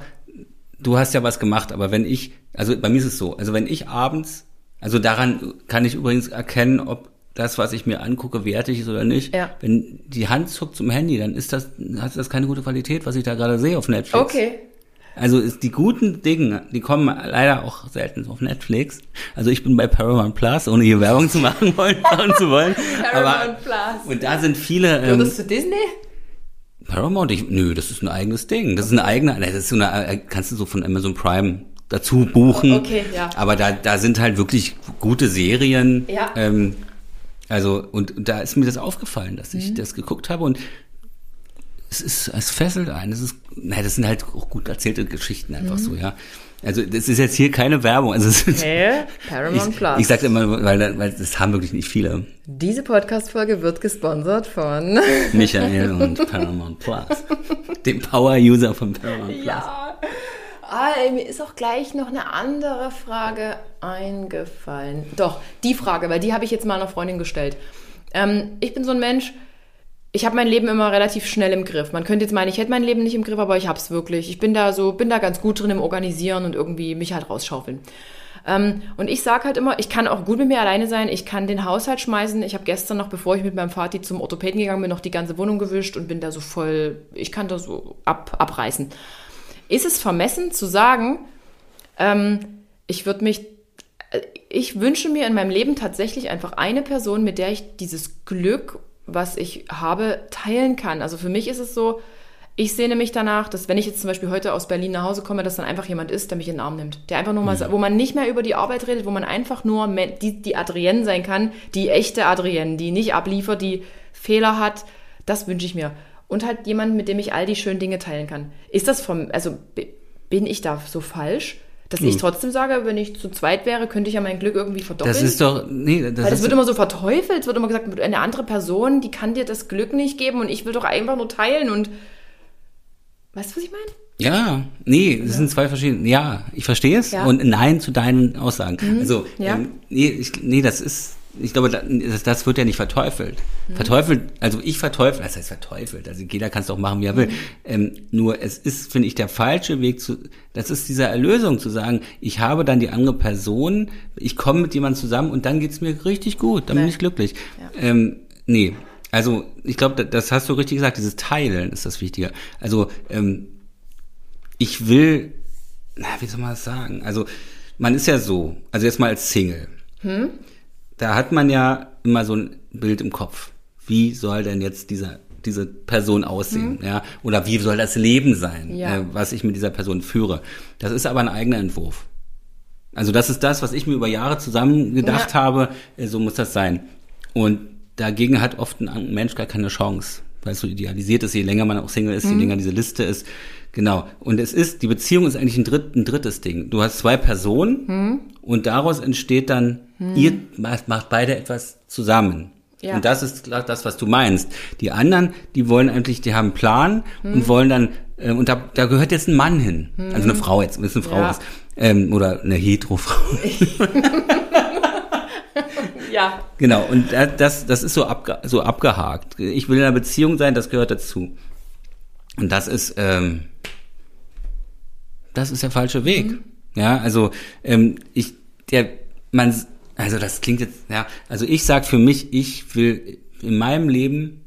du hast ja was gemacht, aber wenn ich, also bei mir ist es so, also wenn ich abends, also daran kann ich übrigens erkennen, ob das, was ich mir angucke, wertig ist oder nicht. Ja. Wenn die Hand zuckt zum Handy, dann ist das, hat das keine gute Qualität, was ich da gerade sehe auf Netflix. Okay. Also ist die guten Dinge, die kommen leider auch selten auf Netflix. Also ich bin bei Paramount Plus, ohne hier Werbung zu machen wollen, machen zu wollen. *laughs* Paramount Aber, Plus. Und da sind viele. Ähm, Würdest du Disney? Paramount, ich, nö, das ist ein eigenes Ding. Das ist ein eigener, das ist so eine, äh, kannst du so von Amazon Prime dazu buchen. Okay, ja. Aber da, da sind halt wirklich gute Serien. Ja. Ähm, also, und, und da ist mir das aufgefallen, dass ich mhm. das geguckt habe und es ist, es fesselt einen. Das ist, naja, das sind halt auch gut erzählte Geschichten einfach mhm. so, ja. Also das ist jetzt hier keine Werbung. Also es ist, hey, Paramount ich, Plus. Ich sage immer, weil, weil das haben wirklich nicht viele. Diese Podcast-Folge wird gesponsert von *laughs* Michael und Paramount Plus, dem Power-User von Paramount Plus. Ja. Ah, mir ist auch gleich noch eine andere Frage eingefallen. Doch, die Frage, weil die habe ich jetzt mal einer Freundin gestellt. Ähm, ich bin so ein Mensch, ich habe mein Leben immer relativ schnell im Griff. Man könnte jetzt meinen, ich hätte mein Leben nicht im Griff, aber ich habe es wirklich. Ich bin da so, bin da ganz gut drin im Organisieren und irgendwie mich halt rausschaufeln. Ähm, und ich sage halt immer, ich kann auch gut mit mir alleine sein, ich kann den Haushalt schmeißen. Ich habe gestern noch, bevor ich mit meinem Vati zum Orthopäden gegangen bin, noch die ganze Wohnung gewischt und bin da so voll, ich kann da so ab, abreißen. Ist es vermessen zu sagen, ähm, ich würde mich äh, ich wünsche mir in meinem Leben tatsächlich einfach eine Person, mit der ich dieses Glück was ich habe, teilen kann. Also für mich ist es so, ich sehne mich danach, dass wenn ich jetzt zum Beispiel heute aus Berlin nach Hause komme, dass dann einfach jemand ist, der mich in den Arm nimmt. Der einfach nur mal, mhm. wo man nicht mehr über die Arbeit redet, wo man einfach nur die, die Adrienne sein kann, die echte Adrienne, die nicht abliefert, die Fehler hat. Das wünsche ich mir. Und halt jemanden, mit dem ich all die schönen Dinge teilen kann. Ist das vom, also bin ich da so falsch? Dass hm. ich trotzdem sage, wenn ich zu zweit wäre, könnte ich ja mein Glück irgendwie verdoppeln. Das ist doch, nee, das Weil das wird immer so verteufelt, es wird immer gesagt, eine andere Person, die kann dir das Glück nicht geben und ich will doch einfach nur teilen und, weißt du, was ich meine? Ja, nee, das ja. sind zwei verschiedene. Ja, ich verstehe es ja. und nein zu deinen Aussagen. Mhm. Also, ja. ähm, nee, ich, nee, das ist, ich glaube, das, das wird ja nicht verteufelt. Mhm. Verteufelt, also ich verteufel, das heißt verteufelt, also jeder kann es doch machen, wie er will. Mhm. Ähm, nur es ist, finde ich, der falsche Weg zu, das ist diese Erlösung zu sagen, ich habe dann die andere Person, ich komme mit jemandem zusammen und dann geht's mir richtig gut, dann nee. bin ich glücklich. Ja. Ähm, nee, also ich glaube, das hast du richtig gesagt, dieses Teilen ist das Wichtige. Also ähm, ich will, na, wie soll man das sagen? Also man ist ja so, also jetzt mal als Single. Hm? Da hat man ja immer so ein Bild im Kopf. Wie soll denn jetzt dieser diese Person aussehen, mhm. ja, oder wie soll das Leben sein, ja. äh, was ich mit dieser Person führe. Das ist aber ein eigener Entwurf. Also das ist das, was ich mir über Jahre zusammen gedacht ja. habe, äh, so muss das sein. Und dagegen hat oft ein Mensch gar keine Chance, weil es so idealisiert ist, je länger man auch Single ist, mhm. je länger diese Liste ist. Genau. Und es ist, die Beziehung ist eigentlich ein, dritt, ein drittes Ding. Du hast zwei Personen mhm. und daraus entsteht dann Ihr macht, beide etwas zusammen. Ja. Und das ist das, was du meinst. Die anderen, die wollen eigentlich, die haben einen Plan und wollen dann, äh, und da, da gehört jetzt ein Mann hin. Also eine Frau jetzt, wenn es eine Frau Ja. ist. Ähm, oder eine Hetero-Frau. *laughs* Ja. Genau, und da- das, das ist so, abge, so abgehakt. Ich will in einer Beziehung sein, das gehört dazu. Und das ist, ähm, das ist der falsche Weg. Ja, also ähm, ich, der, man, also das klingt jetzt, ja, also ich sag für mich, ich will in meinem Leben,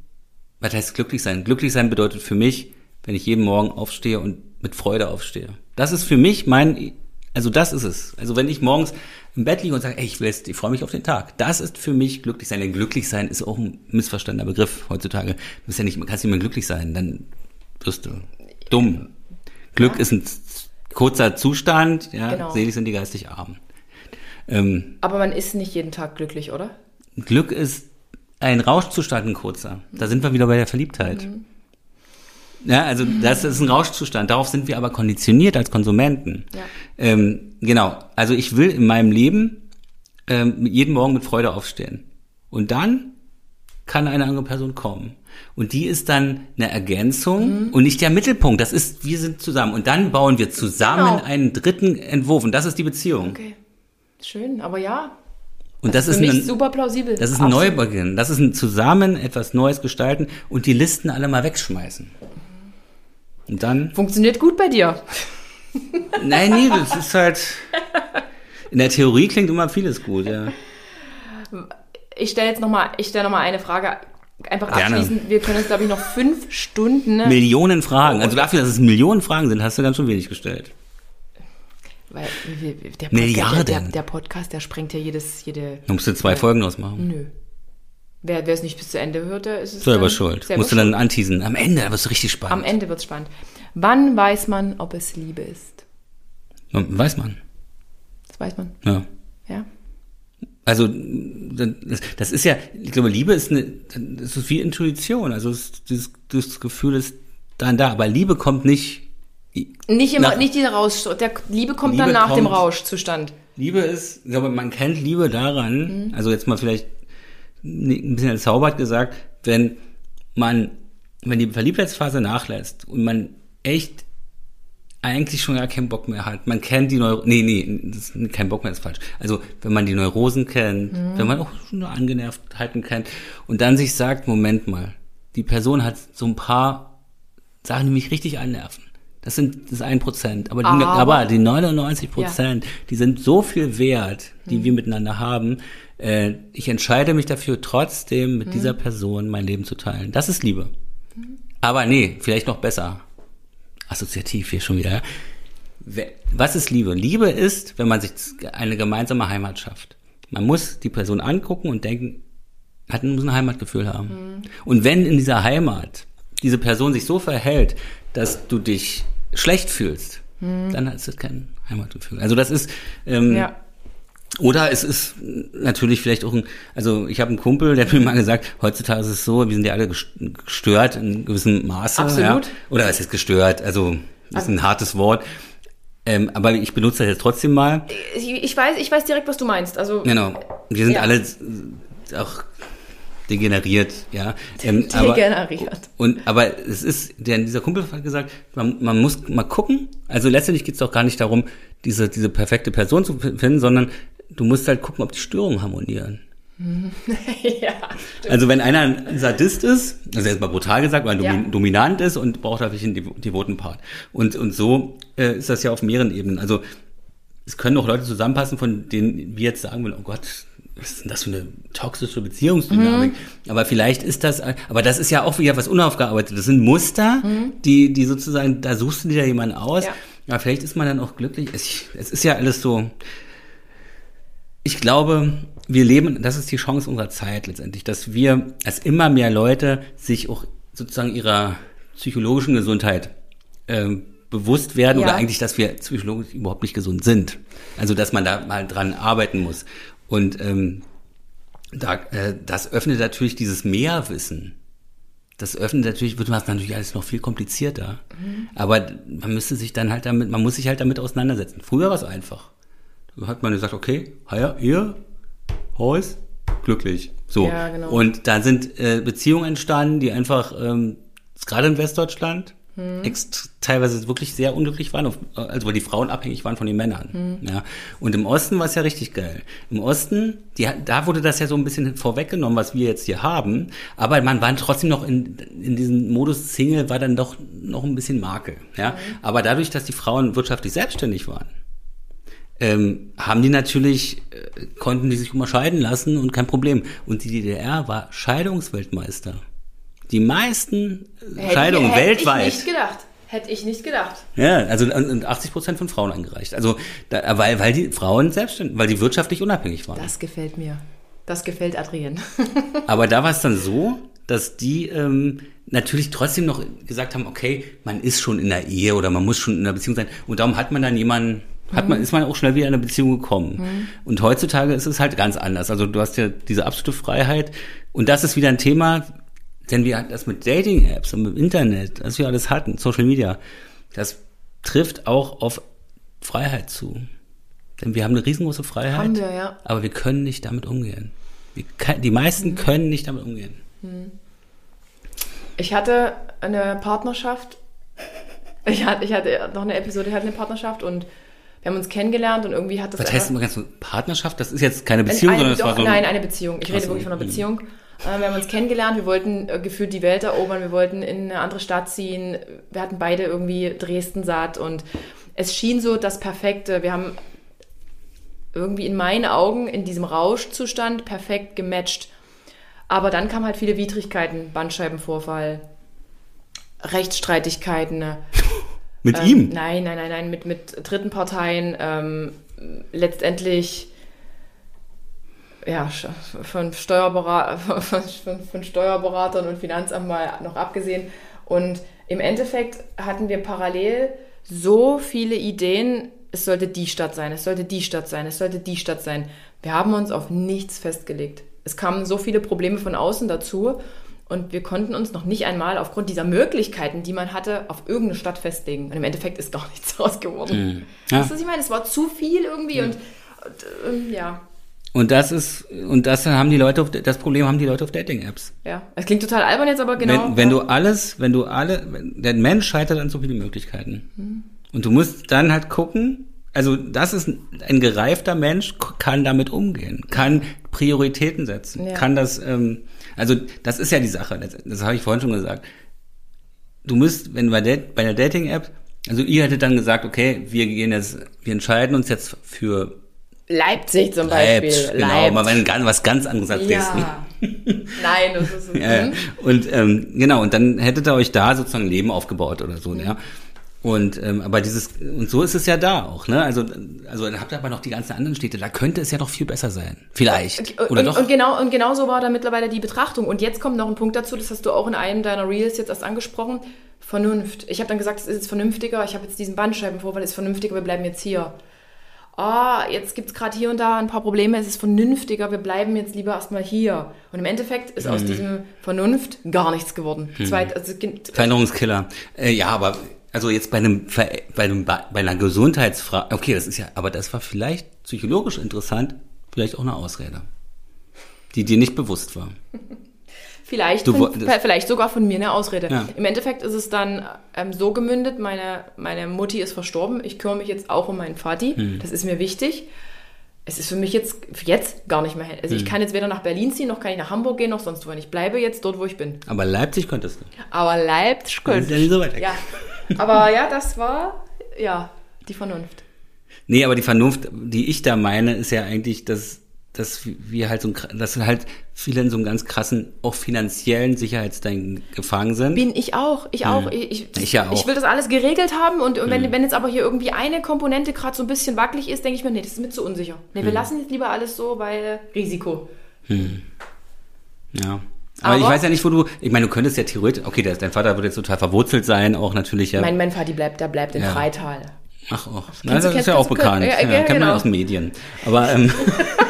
was heißt glücklich sein? Glücklich sein bedeutet für mich, wenn ich jeden Morgen aufstehe und mit Freude aufstehe. Das ist für mich mein, also das ist es. Also wenn ich morgens im Bett liege und sage, ey, ich will jetzt, ich freue mich auf den Tag. Das ist für mich glücklich sein. Denn glücklich sein ist auch ein missverstandener Begriff heutzutage. Du bist ja nicht, kannst nicht mehr glücklich sein, dann wirst du dumm. Glück ist ein kurzer Zustand, ja, Genau. selig sind die geistig arm. Ähm, Aber man ist nicht jeden Tag glücklich, oder? Glück ist ein Rauschzustand, ein kurzer. Da sind wir wieder bei der Verliebtheit. Ja, also das ist ein Rauschzustand. Darauf sind wir aber konditioniert als Konsumenten. Ja. Ähm, genau. Also ich will in meinem Leben ähm, jeden Morgen mit Freude aufstehen. Und dann kann eine andere Person kommen. Und die ist dann eine Ergänzung Mhm. und nicht der Mittelpunkt. Das ist, wir sind zusammen. Und dann bauen wir zusammen Genau. einen dritten Entwurf. Und das ist die Beziehung. Okay. Schön, aber ja. Und das, Für ist mich ein, super plausibel. das ist ein Absolut. Neubeginn. Das ist ein zusammen etwas Neues gestalten und die Listen alle mal wegschmeißen. Und dann, Funktioniert gut bei dir. nein, nee, das ist halt, in der Theorie klingt immer vieles gut, ja. Ich stelle jetzt nochmal, ich stelle nochmal eine Frage. Einfach Gerne. abschließend. Wir können jetzt, glaube ich, noch fünf Stunden. Ne? Millionen Fragen. Also dafür, dass es Millionen Fragen sind, hast du ganz schön wenig gestellt. Weil der Podcast, Milliarden. Der, der Podcast, der sprengt ja jedes, jede. Da musst du zwei Folgen ausmachen. Nö. Wer wer es nicht bis zu Ende hört, der ist es Selber schuld. Selber musst du schuld. dann anteasen. Am Ende, wirst du richtig spannend. Am Ende wird's spannend. Wann weiß man, ob es Liebe ist? Weiß man. Das weiß man. Ja. Ja. Also das, das ist ja, ich glaube, Liebe ist eine, das ist wie Intuition. Also es, dieses, das Gefühl ist dann da, aber Liebe kommt nicht. Nicht immer, Nach- nicht dieser Rausch. Der Liebe kommt Liebe dann nach dem kommt- Rauschzustand. Liebe ist, ich glaube, man kennt Liebe Mhm. daran, also jetzt mal vielleicht ein bisschen entzaubert gesagt, wenn man, wenn die Verliebtheitsphase nachlässt und man echt eigentlich schon gar keinen Bock mehr hat. Man kennt die Neurosen, nee, nee, das ist kein Bock mehr ist falsch. Also, wenn man die Neurosen kennt, Mhm. wenn man auch schon eine Angenervtheiten kennt und dann sich sagt, Moment mal, die Person hat so ein paar Sachen, die mich richtig annerven. Das sind das ist ein Prozent, aber die, Aber- aber die 99 Prozent, die sind so viel wert, die Mhm. wir miteinander haben. Äh, ich entscheide mich dafür, trotzdem Mhm. mit dieser Person mein Leben zu teilen. Das ist Liebe. Aber nee, vielleicht noch besser. Assoziativ hier schon wieder. ja. Was ist Liebe? Liebe ist, wenn man sich eine gemeinsame Heimat schafft. Man muss die Person angucken und denken, hat muss ein Heimatgefühl haben. Und wenn in dieser Heimat diese Person sich so verhält, dass du dich schlecht fühlst, dann ist das kein Heimatgefühl. Also das ist ähm, Ja. oder es ist natürlich vielleicht auch ein, also ich habe einen Kumpel, der hat mir mal gesagt, heutzutage ist es so, wir sind ja alle gest- gestört in gewissem Maße. Absolut. Ja. Oder es ist gestört, also ist ein hartes Wort. Ähm, aber ich benutze das jetzt trotzdem mal. Ich, ich, weiß, ich weiß direkt, was du meinst. Also, Genau. Wir sind Ja. alle auch degeneriert, ja. Ähm, *laughs* aber- Degeneriert. Und aber es ist, der dieser Kumpel hat gesagt, man, man muss mal gucken. Also letztendlich geht es doch gar nicht darum, diese diese perfekte Person zu finden, sondern du musst halt gucken, ob die Störungen harmonieren. *laughs* ja. Also wenn einer ein Sadist ist, also jetzt mal brutal gesagt, weil er Ja. domin- dominant ist und braucht natürlich einen devo- devoten Part. Und, und so äh, ist das ja auf mehreren Ebenen. Also es können auch Leute zusammenpassen, von denen wir jetzt sagen würden, oh Gott, was ist denn das für eine toxische Beziehungsdynamik? Mhm. Aber vielleicht ist das, aber das ist ja auch wieder was unaufgearbeitet. Das sind Muster, die, die sozusagen, da suchst du dir jemanden aus. Mhm. Ja. Aber vielleicht ist man dann auch glücklich. Es, es ist ja alles so, ich glaube, wir leben, das ist die Chance unserer Zeit letztendlich, dass wir, als immer mehr Leute sich auch sozusagen ihrer psychologischen Gesundheit ähm, bewusst werden Ja. oder eigentlich, dass wir psychologisch überhaupt nicht gesund sind. Also, dass man da mal dran arbeiten muss. Und ähm, da, äh, das öffnet natürlich dieses Mehrwissen. Das öffnet natürlich, wird das natürlich alles noch viel komplizierter. Aber man müsste sich dann halt damit, man muss sich halt damit auseinandersetzen. Früher war es einfach. Da hat man gesagt, okay, ja, ihr, Haus, glücklich. So. Ja, genau. Und da sind äh, Beziehungen entstanden, die einfach, ähm, gerade in Westdeutschland, Hm. teilweise wirklich sehr unglücklich waren, also weil die Frauen abhängig waren von den Männern. Hm. Ja. Und im Osten war es ja richtig geil. Im Osten, die, da wurde das ja so ein bisschen vorweggenommen, was wir jetzt hier haben, aber man war trotzdem noch in, in diesem Modus Single, war dann doch noch ein bisschen Makel. Ja. Aber dadurch, dass die Frauen wirtschaftlich selbstständig waren, ähm, haben die natürlich, äh, konnten die sich immer scheiden lassen und kein Problem. Und die DDR war Scheidungsweltmeister. Die meisten äh, Hätte- Scheidungen hätte weltweit. ich nicht gedacht. Hätte ich nicht gedacht. Ja, also und- und 80 Prozent von Frauen eingereicht. Also da, weil, weil die Frauen selbstständig, weil die wirtschaftlich unabhängig waren. Das gefällt mir. Das gefällt Adrien. *laughs* Aber da war es dann so, dass die ähm, natürlich trotzdem noch gesagt haben, okay, man ist schon in der Ehe oder man muss schon in einer Beziehung sein. Und darum hat man dann jemanden, hat man, ist man auch schnell wieder in eine Beziehung gekommen. Und heutzutage ist es halt ganz anders. Also du hast ja diese absolute Freiheit. Und das ist wieder ein Thema, denn wir hatten das mit Dating-Apps und mit Internet, was wir alles hatten, Social Media, das trifft auch auf Freiheit zu. Denn wir haben eine riesengroße Freiheit. Haben wir, ja. Aber wir können nicht damit umgehen. Kann- die meisten können nicht damit umgehen. Ich hatte eine Partnerschaft. *laughs* Ich hatte, ich hatte noch eine Episode, ich hatte eine Partnerschaft und wir haben uns kennengelernt und irgendwie hat das. Was heißt immer ganz so, Partnerschaft? Das ist jetzt keine Beziehung, eine, sondern das war so ein, Nein, eine Beziehung. Ich rede wirklich von einer mhm. Beziehung. Äh, Wir haben uns kennengelernt, wir wollten äh, gefühlt die Welt erobern, wir wollten in eine andere Stadt ziehen. Wir hatten beide irgendwie Dresden satt und es schien so das Perfekte. Wir haben irgendwie in meinen Augen in diesem Rauschzustand perfekt gematcht. Aber dann kamen halt viele Widrigkeiten, Bandscheibenvorfall, Rechtsstreitigkeiten. ne? *laughs* mit Ähm, ihm. Nein, nein, nein, nein, mit, mit dritten Parteien. Ähm, letztendlich ja, von, Steuerbera *laughs* von, von, Steuerberatern und Finanzamt mal noch abgesehen. Und im Endeffekt hatten wir parallel so viele Ideen, es sollte die Stadt sein, es sollte die Stadt sein, es sollte die Stadt sein. Wir haben uns auf nichts festgelegt. Es kamen so viele Probleme von außen dazu und wir konnten uns noch nicht einmal aufgrund dieser Möglichkeiten, die man hatte, auf irgendeine Stadt festlegen. Und im Endeffekt ist gar *laughs* nichts draus geworden. Ja. Weißt du, was ich meine? Es war zu viel irgendwie und, und ähm, ja. Und das ist, und das haben die Leute, auf, das Problem haben die Leute auf Dating-Apps. Ja, es klingt total albern jetzt, aber genau. wenn, wenn du alles, wenn du alle, der Mensch scheitert an so viele Möglichkeiten. Mhm. Und du musst dann halt gucken, also das ist ein, gereifter Mensch, kann damit umgehen, kann Prioritäten setzen, Ja. kann das, ähm, also das ist ja die Sache, das, das habe ich vorhin schon gesagt. Du musst, wenn bei, der, bei der Dating-App, also ihr hättet dann gesagt, okay, wir gehen jetzt, wir entscheiden uns jetzt für Leipzig zum Beispiel. Leipzig, genau, mal wenn ganz, was ganz anderes als Dresden. Ja. Nein, das ist *laughs* Ja, ja. Und ähm, genau, und dann hättet ihr euch da sozusagen ein Leben aufgebaut oder Mhm. so, ja. Und ähm, aber dieses und so ist es ja da auch, ne? Also also dann habt ihr aber noch die ganzen anderen Städte, da könnte es ja doch viel besser sein. Vielleicht. Und, Oder und, doch? und genau und genau so war da mittlerweile die Betrachtung. Und jetzt kommt noch ein Punkt dazu, das hast du auch in einem deiner Reels jetzt erst angesprochen. Vernunft. Ich habe dann gesagt, es ist jetzt vernünftiger. Ich habe jetzt diesen Bandscheibenvorfall, es ist vernünftiger. Wir bleiben jetzt hier. Ah, jetzt gibt es gerade hier und da ein paar Probleme. Es ist vernünftiger. Wir bleiben jetzt lieber erstmal hier. Und im Endeffekt ist Mhm. aus diesem Vernunft gar nichts geworden. Zweit, also, gibt- Veränderungskiller. Äh, ja, aber also jetzt bei einem bei einem bei einer Gesundheitsfrage, okay, das ist ja, aber das war vielleicht psychologisch interessant, vielleicht auch eine Ausrede, die dir nicht bewusst war. *laughs* Vielleicht, Du von, vielleicht sogar von mir eine Ausrede. Ja. Im Endeffekt ist es dann ähm, so gemündet, meine, meine Mutti ist verstorben, ich kümmere mich jetzt auch um meinen Vati, Hm. das ist mir wichtig. Es ist für mich jetzt, jetzt gar nicht mehr, also Hm. ich kann jetzt weder nach Berlin ziehen, noch kann ich nach Hamburg gehen, noch sonst wohin. Ich bleibe jetzt dort, wo ich bin. Aber Leipzig könntest du. Aber Leipzig Das ist ja nicht so weit weg. Ja, aber ja, das war, ja, die Vernunft. Nee, aber die Vernunft, die ich da meine, ist ja eigentlich, dass, dass wir halt so ein, dass halt viele in so einem ganz krassen, auch finanziellen Sicherheitsdenken gefangen sind. Bin ich auch, ich auch. Ich, ich. Ich ja auch. Ich will das alles geregelt haben und, und wenn, wenn jetzt aber hier irgendwie eine Komponente gerade so ein bisschen wackelig ist, denke ich mir, nee, das ist mir zu unsicher. Nee, wir lassen jetzt lieber alles so, weil Risiko. Ja. Aber, ich Aber- weiß ja nicht, wo du, ich meine, du könntest ja theoretisch, okay, dein Vater wird jetzt total verwurzelt sein, auch natürlich, ja. Mein, mein Vati bleibt, der bleibt in Ja. Freital. Ach, auch. Na, das ist ja auch bekannt. ja, Ja, ja, kennt man genau. ja aus den Medien. Aber, ähm, *laughs* *laughs*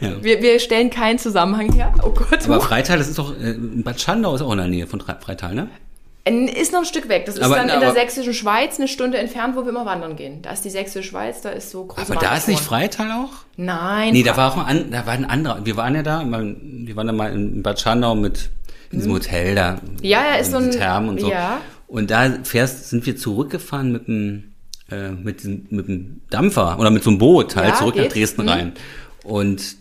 ja. Wir, wir stellen keinen Zusammenhang her. Oh Gott. Aber. Freital, das ist doch, äh, Bad Schandau ist auch in der Nähe von Freital, ne? Ist noch ein Stück weg. Das ist Aber- dann in der sächsischen Schweiz eine Stunde entfernt, wo wir immer wandern gehen. Da ist die sächsische Schweiz, da ist so große Aber da ist nicht. Freital auch? Nein. Nee, da war auch ein, da war ein anderer. Wir waren ja da, wir waren da mal in Bad Schandau mit in diesem Hotel da. Ja, ja, ist so ein- Thermen und so. ja. Und da fährst, sind wir zurückgefahren mit dem, äh, mit dem, mit dem Dampfer oder mit so einem Boot halt Ja, zurück nach geht. Dresden Mhm. rein. Und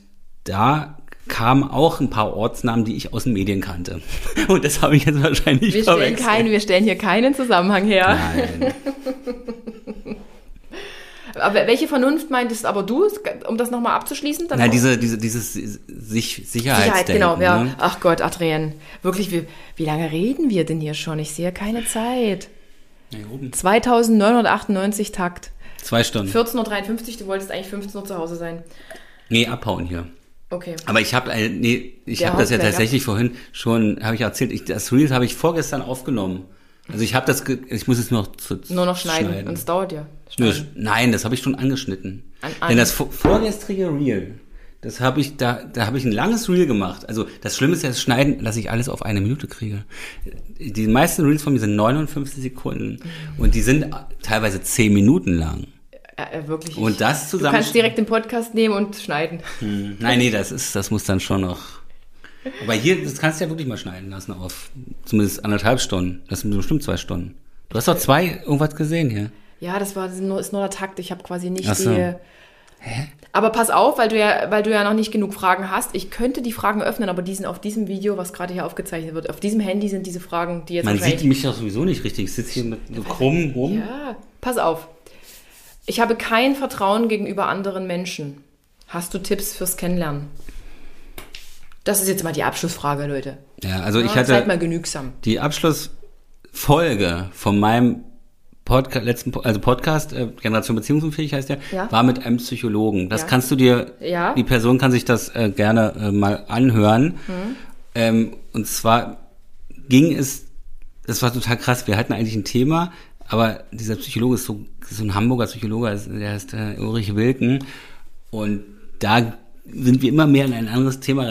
da kamen auch ein paar Ortsnamen, die ich aus den Medien kannte. *laughs* Und das habe ich jetzt wahrscheinlich wir stellen, verwechselt. keinen, wir stellen hier keinen Zusammenhang her. Nein. *laughs* Aber welche Vernunft meintest aber du, um das nochmal abzuschließen? Dann Na, diese, diese, dieses sich Sicherheit, genau. Ja. Ne? Ach Gott, Adrian, wirklich, wie, wie lange reden wir denn hier schon? Ich sehe keine Zeit. Ja, hier oben. 2998 Takt. Zwei Stunden. 14.53 Uhr, du wolltest eigentlich 15 Uhr zu Hause sein. Nee, abhauen hier. Okay. Aber ich habe, äh, nee, ich habe das ja tatsächlich vorhin schon, habe ich erzählt. Ich, das Reels habe ich vorgestern aufgenommen. Also ich habe das, ich muss es noch zu, Nur noch schneiden. Und es dauert ja. Schneiden. nein, das habe ich schon angeschnitten. An- an- Denn das vor- vorgestrige Reel, das habe ich da, da habe ich ein langes Reel gemacht. Also das Schlimme ist ja das Schneiden, dass ich alles auf eine Minute kriege. Die meisten Reels von mir sind 59 Sekunden und die sind teilweise 10 Minuten lang. Ja, ja, wirklich. Und das du zusammen. kannst direkt den Podcast nehmen und schneiden. Nein, nee, das ist, das muss dann schon noch. Aber hier, das kannst du ja wirklich mal schneiden lassen auf zumindest anderthalb Stunden. Das sind bestimmt zwei Stunden. Du hast doch zwei irgendwas gesehen hier. Ja, das war das ist nur, der Takt. Ich habe quasi nicht so. die. Aber pass auf, weil du ja, weil du ja noch nicht genug Fragen hast. Ich könnte die Fragen öffnen, aber die sind auf diesem Video, was gerade hier aufgezeichnet wird, auf diesem Handy sind diese Fragen, die jetzt Man sieht mich doch sowieso nicht richtig. Ich sitze hier mit so krumm rum. Ja, pass auf. Ich habe kein Vertrauen gegenüber anderen Menschen. Hast du Tipps fürs Kennenlernen? Das ist jetzt mal die Abschlussfrage, Leute. Ja, also ich Ja, hatte Seid mal genügsam. die Abschlussfolge von meinem Podcast, letzten, also Podcast, äh, Generation Beziehungsunfähig heißt der, Ja. war mit einem Psychologen. Das Ja. kannst du dir, Ja. die Person kann sich das äh, gerne äh, mal anhören. Mhm. Ähm, und zwar ging es, das war total krass, wir hatten eigentlich ein Thema, aber dieser Psychologe ist so, so ein Hamburger Psychologe, also der heißt äh, Ulrich Wilken. Und da sind wir immer mehr in ein anderes Thema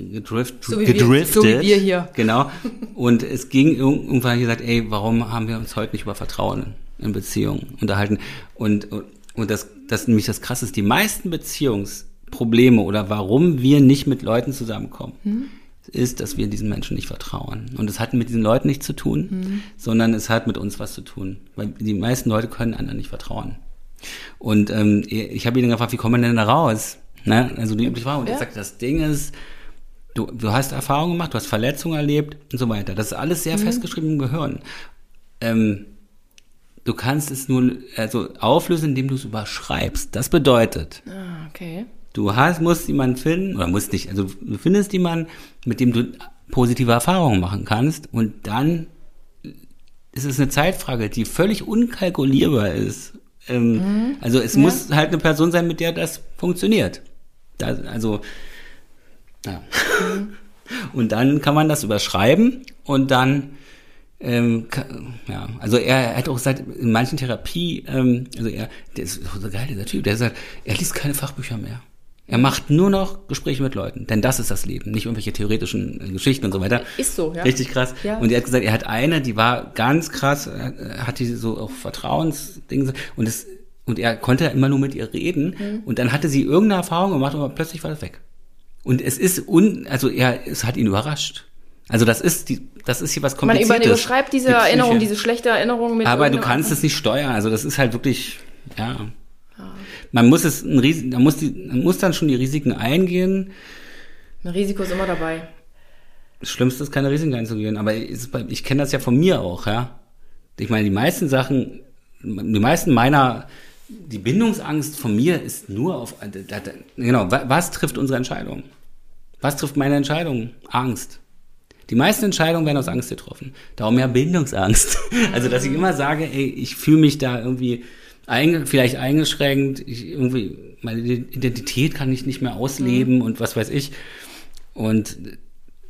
reingedrift, So wie wir- gedriftet. so wie wir hier. Genau. *laughs* Und es ging irg- irgendwann gesagt, ey, warum haben wir uns heute nicht über Vertrauen in Beziehungen unterhalten? Und, und, und das, das ist nämlich das Krasse ist, die meisten Beziehungsprobleme oder warum wir nicht mit Leuten zusammenkommen, ist, dass wir diesen Menschen nicht vertrauen. Und es hat mit diesen Leuten nichts zu tun, sondern es hat mit uns was zu tun. Weil die meisten Leute können anderen nicht vertrauen. Und ähm, ich habe ihn dann gefragt, wie kommen wir denn da raus? Ne? Also die übliche Frage. Und er Ja. sagt, das Ding ist, du, du hast Erfahrungen gemacht, du hast Verletzungen erlebt und so weiter. Das ist alles sehr festgeschrieben im Gehirn. Ähm, du kannst es nur also auflösen, indem du es überschreibst. Das bedeutet, Ah, okay. du hast, musst jemanden finden, oder musst nicht, also du findest jemanden, mit dem du positive Erfahrungen machen kannst und dann ist es eine Zeitfrage, die völlig unkalkulierbar ist. Ähm, Also es muss halt eine Person sein, mit der das funktioniert. Da, also, ja. *laughs* Und dann kann man das überschreiben und dann, ähm, ja, also er hat auch gesagt, in manchen Therapie, ähm, also er, der ist so geil, dieser Typ, der sagt, er liest keine Fachbücher mehr. Er macht nur noch Gespräche mit Leuten, denn das ist das Leben, nicht irgendwelche theoretischen äh, Geschichten und so weiter. Ist so, ja. Richtig krass. Ja. Und er hat gesagt, er hat eine, die war ganz krass, äh, hat die so auch Vertrauensdinge und es und er konnte immer nur mit ihr reden Mhm. und dann hatte sie irgendeine Erfahrung gemacht und plötzlich war das weg. Und es ist un, also er, es hat ihn überrascht. Also das ist die, das ist hier was Man kompliziertes. über, überschreibt diese Die. Erinnerung, diese schlechte Erinnerung mit. Aber du kannst es nicht steuern. Also das ist halt wirklich, ja. Man muss es ein Ris man muss die, man muss dann schon die Risiken eingehen. Ein Risiko ist immer dabei. Das Schlimmste ist, keine Risiken einzugehen. Aber bei- ich kenne das ja von mir auch, ja. Ich meine, die meisten Sachen, die meisten meiner, die Bindungsangst von mir ist nur auf, genau, wa- was trifft unsere Entscheidung? Was trifft meine Entscheidung? Angst. Die meisten Entscheidungen werden aus Angst getroffen. Darum ja Bindungsangst. *laughs* Also, dass ich immer sage, ey, ich fühle mich da irgendwie einge vielleicht eingeschränkt, ich irgendwie, meine Identität kann ich nicht mehr ausleben und was weiß ich. Und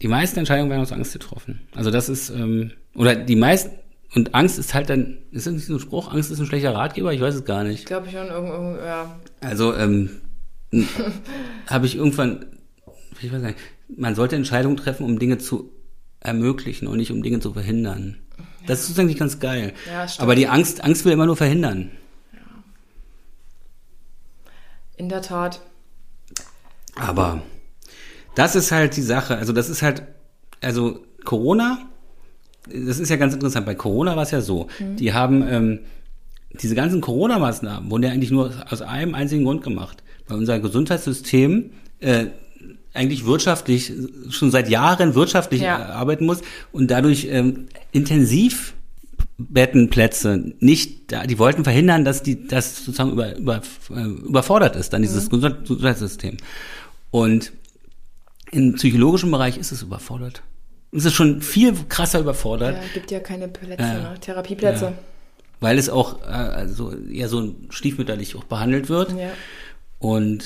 die meisten Entscheidungen werden aus Angst getroffen. Also das ist, ähm, oder die meisten, und Angst ist halt dann, ist das nicht so ein Spruch, Angst ist ein schlechter Ratgeber? Ich weiß es gar nicht. Ich glaube schon, irgend, irgend, ja. Also ähm, *laughs* habe ich irgendwann, ich weiß nicht, man sollte Entscheidungen treffen, um Dinge zu ermöglichen und nicht um Dinge zu verhindern. Das ist eigentlich ganz geil. Ja, stimmt. Aber die Angst, Angst will immer nur verhindern. In der Tat. Aber das ist halt die Sache. Also das ist halt, also Corona, das ist ja ganz interessant. Bei Corona war es ja so, die haben ähm, diese ganzen Corona-Maßnahmen wurden ja eigentlich nur aus einem einzigen Grund gemacht, weil unser Gesundheitssystem äh, eigentlich wirtschaftlich schon seit Jahren wirtschaftlich Ja. äh, arbeiten muss und dadurch ähm, intensiv Bettenplätze nicht da, die wollten verhindern, dass die das sozusagen über, über, äh, überfordert ist, dann dieses Gesundheit- Gesundheitssystem. Und im psychologischen Bereich ist es überfordert. Es ist schon viel krasser überfordert, Ja, gibt ja keine Plätze, Ja. ne? Therapieplätze. Ja. weil es auch äh, also eher so stiefmütterlich auch behandelt wird. Ja. Und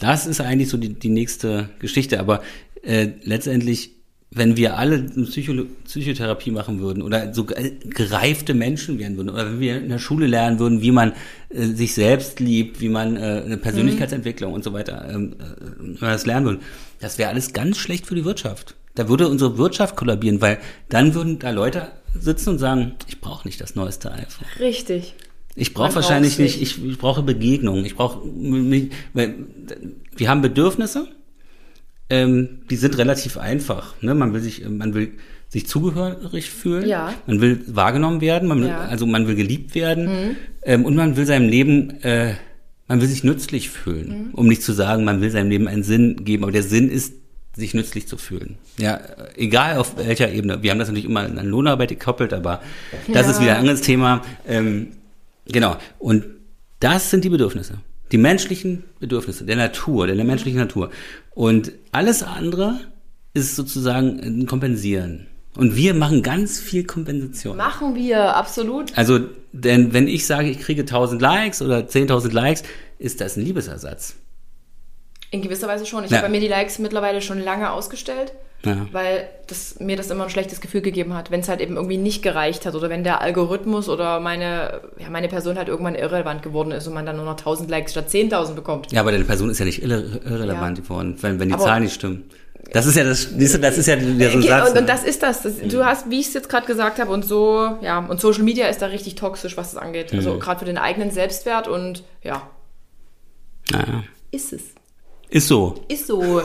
das ist eigentlich so die, die nächste Geschichte. Aber äh, letztendlich, wenn wir alle Psycho Psychotherapie machen würden oder so ge- gereifte Menschen werden würden oder wenn wir in der Schule lernen würden, wie man äh, sich selbst liebt, wie man äh, eine Persönlichkeitsentwicklung und so weiter, ähm, äh, wenn wir das lernen würden, das wäre alles ganz schlecht für die Wirtschaft. Da würde unsere Wirtschaft kollabieren, weil dann würden da Leute sitzen und sagen, ich brauche nicht das neueste iPhone. Richtig. Ich brauche wahrscheinlich nicht, ich, ich brauche Begegnung. Ich brauche, wir haben Bedürfnisse, ähm, die sind relativ einfach. Ne? Man will sich, man will sich zugehörig fühlen, Ja. man will wahrgenommen werden, man, will- Ja. also man will geliebt werden ähm, und man will seinem Leben, äh, man will sich nützlich fühlen, um nicht zu sagen, man will seinem Leben einen Sinn geben, aber der Sinn ist sich nützlich zu fühlen. Ja, egal auf welcher Ebene. Wir haben das natürlich immer an Lohnarbeit gekoppelt, aber das Ja. ist wieder ein anderes Thema. Ähm, genau. Und das sind die Bedürfnisse. Die menschlichen Bedürfnisse der Natur, der menschlichen Natur. Und alles andere ist sozusagen ein Kompensieren. Und wir machen ganz viel Kompensation. Machen wir, absolut. Also, denn wenn ich sage, ich kriege 1000 Likes oder 10.000 Likes, ist das ein Liebesersatz. In gewisser Weise schon. Ich Ja. habe bei mir die Likes mittlerweile schon lange ausgestellt, Ja. weil das, mir das immer ein schlechtes Gefühl gegeben hat, wenn es halt eben irgendwie nicht gereicht hat oder wenn der Algorithmus oder meine, ja, meine Person halt irgendwann irrelevant geworden ist und man dann nur noch 1000 Likes statt 10.000 bekommt. Ja, aber deine Person ist ja nicht irre irrelevant Ja. geworden, wenn, wenn die Aber- Zahlen nicht stimmen. Das ist ja das, das ist ja der so ein Okay, Satz. und, und das ist das. das du hast, wie ich es jetzt gerade gesagt habe, und so, ja, und Social Media ist da richtig toxisch, was das angeht. Also Mhm. gerade für den eigenen Selbstwert und ja, naja. ist es. Ist so. Ist so.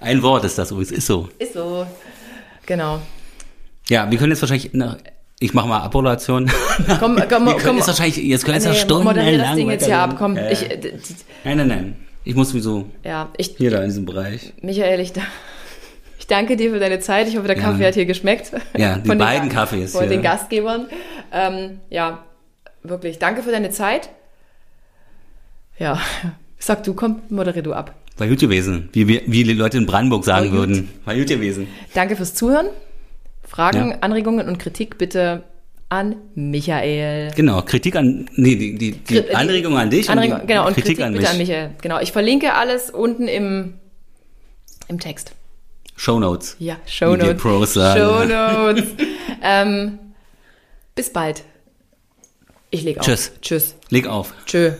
Ein Wort ist das übrigens, ist so. Ist so. Genau. Ja, wir können jetzt wahrscheinlich, na, ich mache mal Abmodation. *laughs* Komm, komm, wir können komm. jetzt wahrscheinlich, jetzt können wir Nee, moderier das stundenlang Ding jetzt hier ab, komm. Ja, Ich, ja. äh, d- Nein, nein, nein. Ich muss sowieso ja, ich, hier da in diesem Bereich. Michael, ich, ich danke dir für deine Zeit. Ich hoffe, der Kaffee Ja. hat hier geschmeckt. Ja, die *laughs* Von den beiden Ga- Kaffees Von hier. den Gastgebern. Ähm, ja, wirklich. Danke für deine Zeit. Ja, sag du, komm, moderier du ab. War gut gewesen, wie, wie die Leute in Brandenburg sagen War gut. würden. War gut gewesen. Danke fürs Zuhören. Fragen, Ja. Anregungen und Kritik bitte an Michael. Genau, Kritik an, nee, die, die, die Kri- Anregung an dich Anregung, und die genau, und Kritik, Kritik, an bitte mich. an Michael. Genau, ich verlinke alles unten im, im Text. Show Notes. Ja, Show Notes. Show *laughs* Notes. ähm, bis bald. Ich leg auf. Tschüss. Tschüss. Leg auf. Tschö.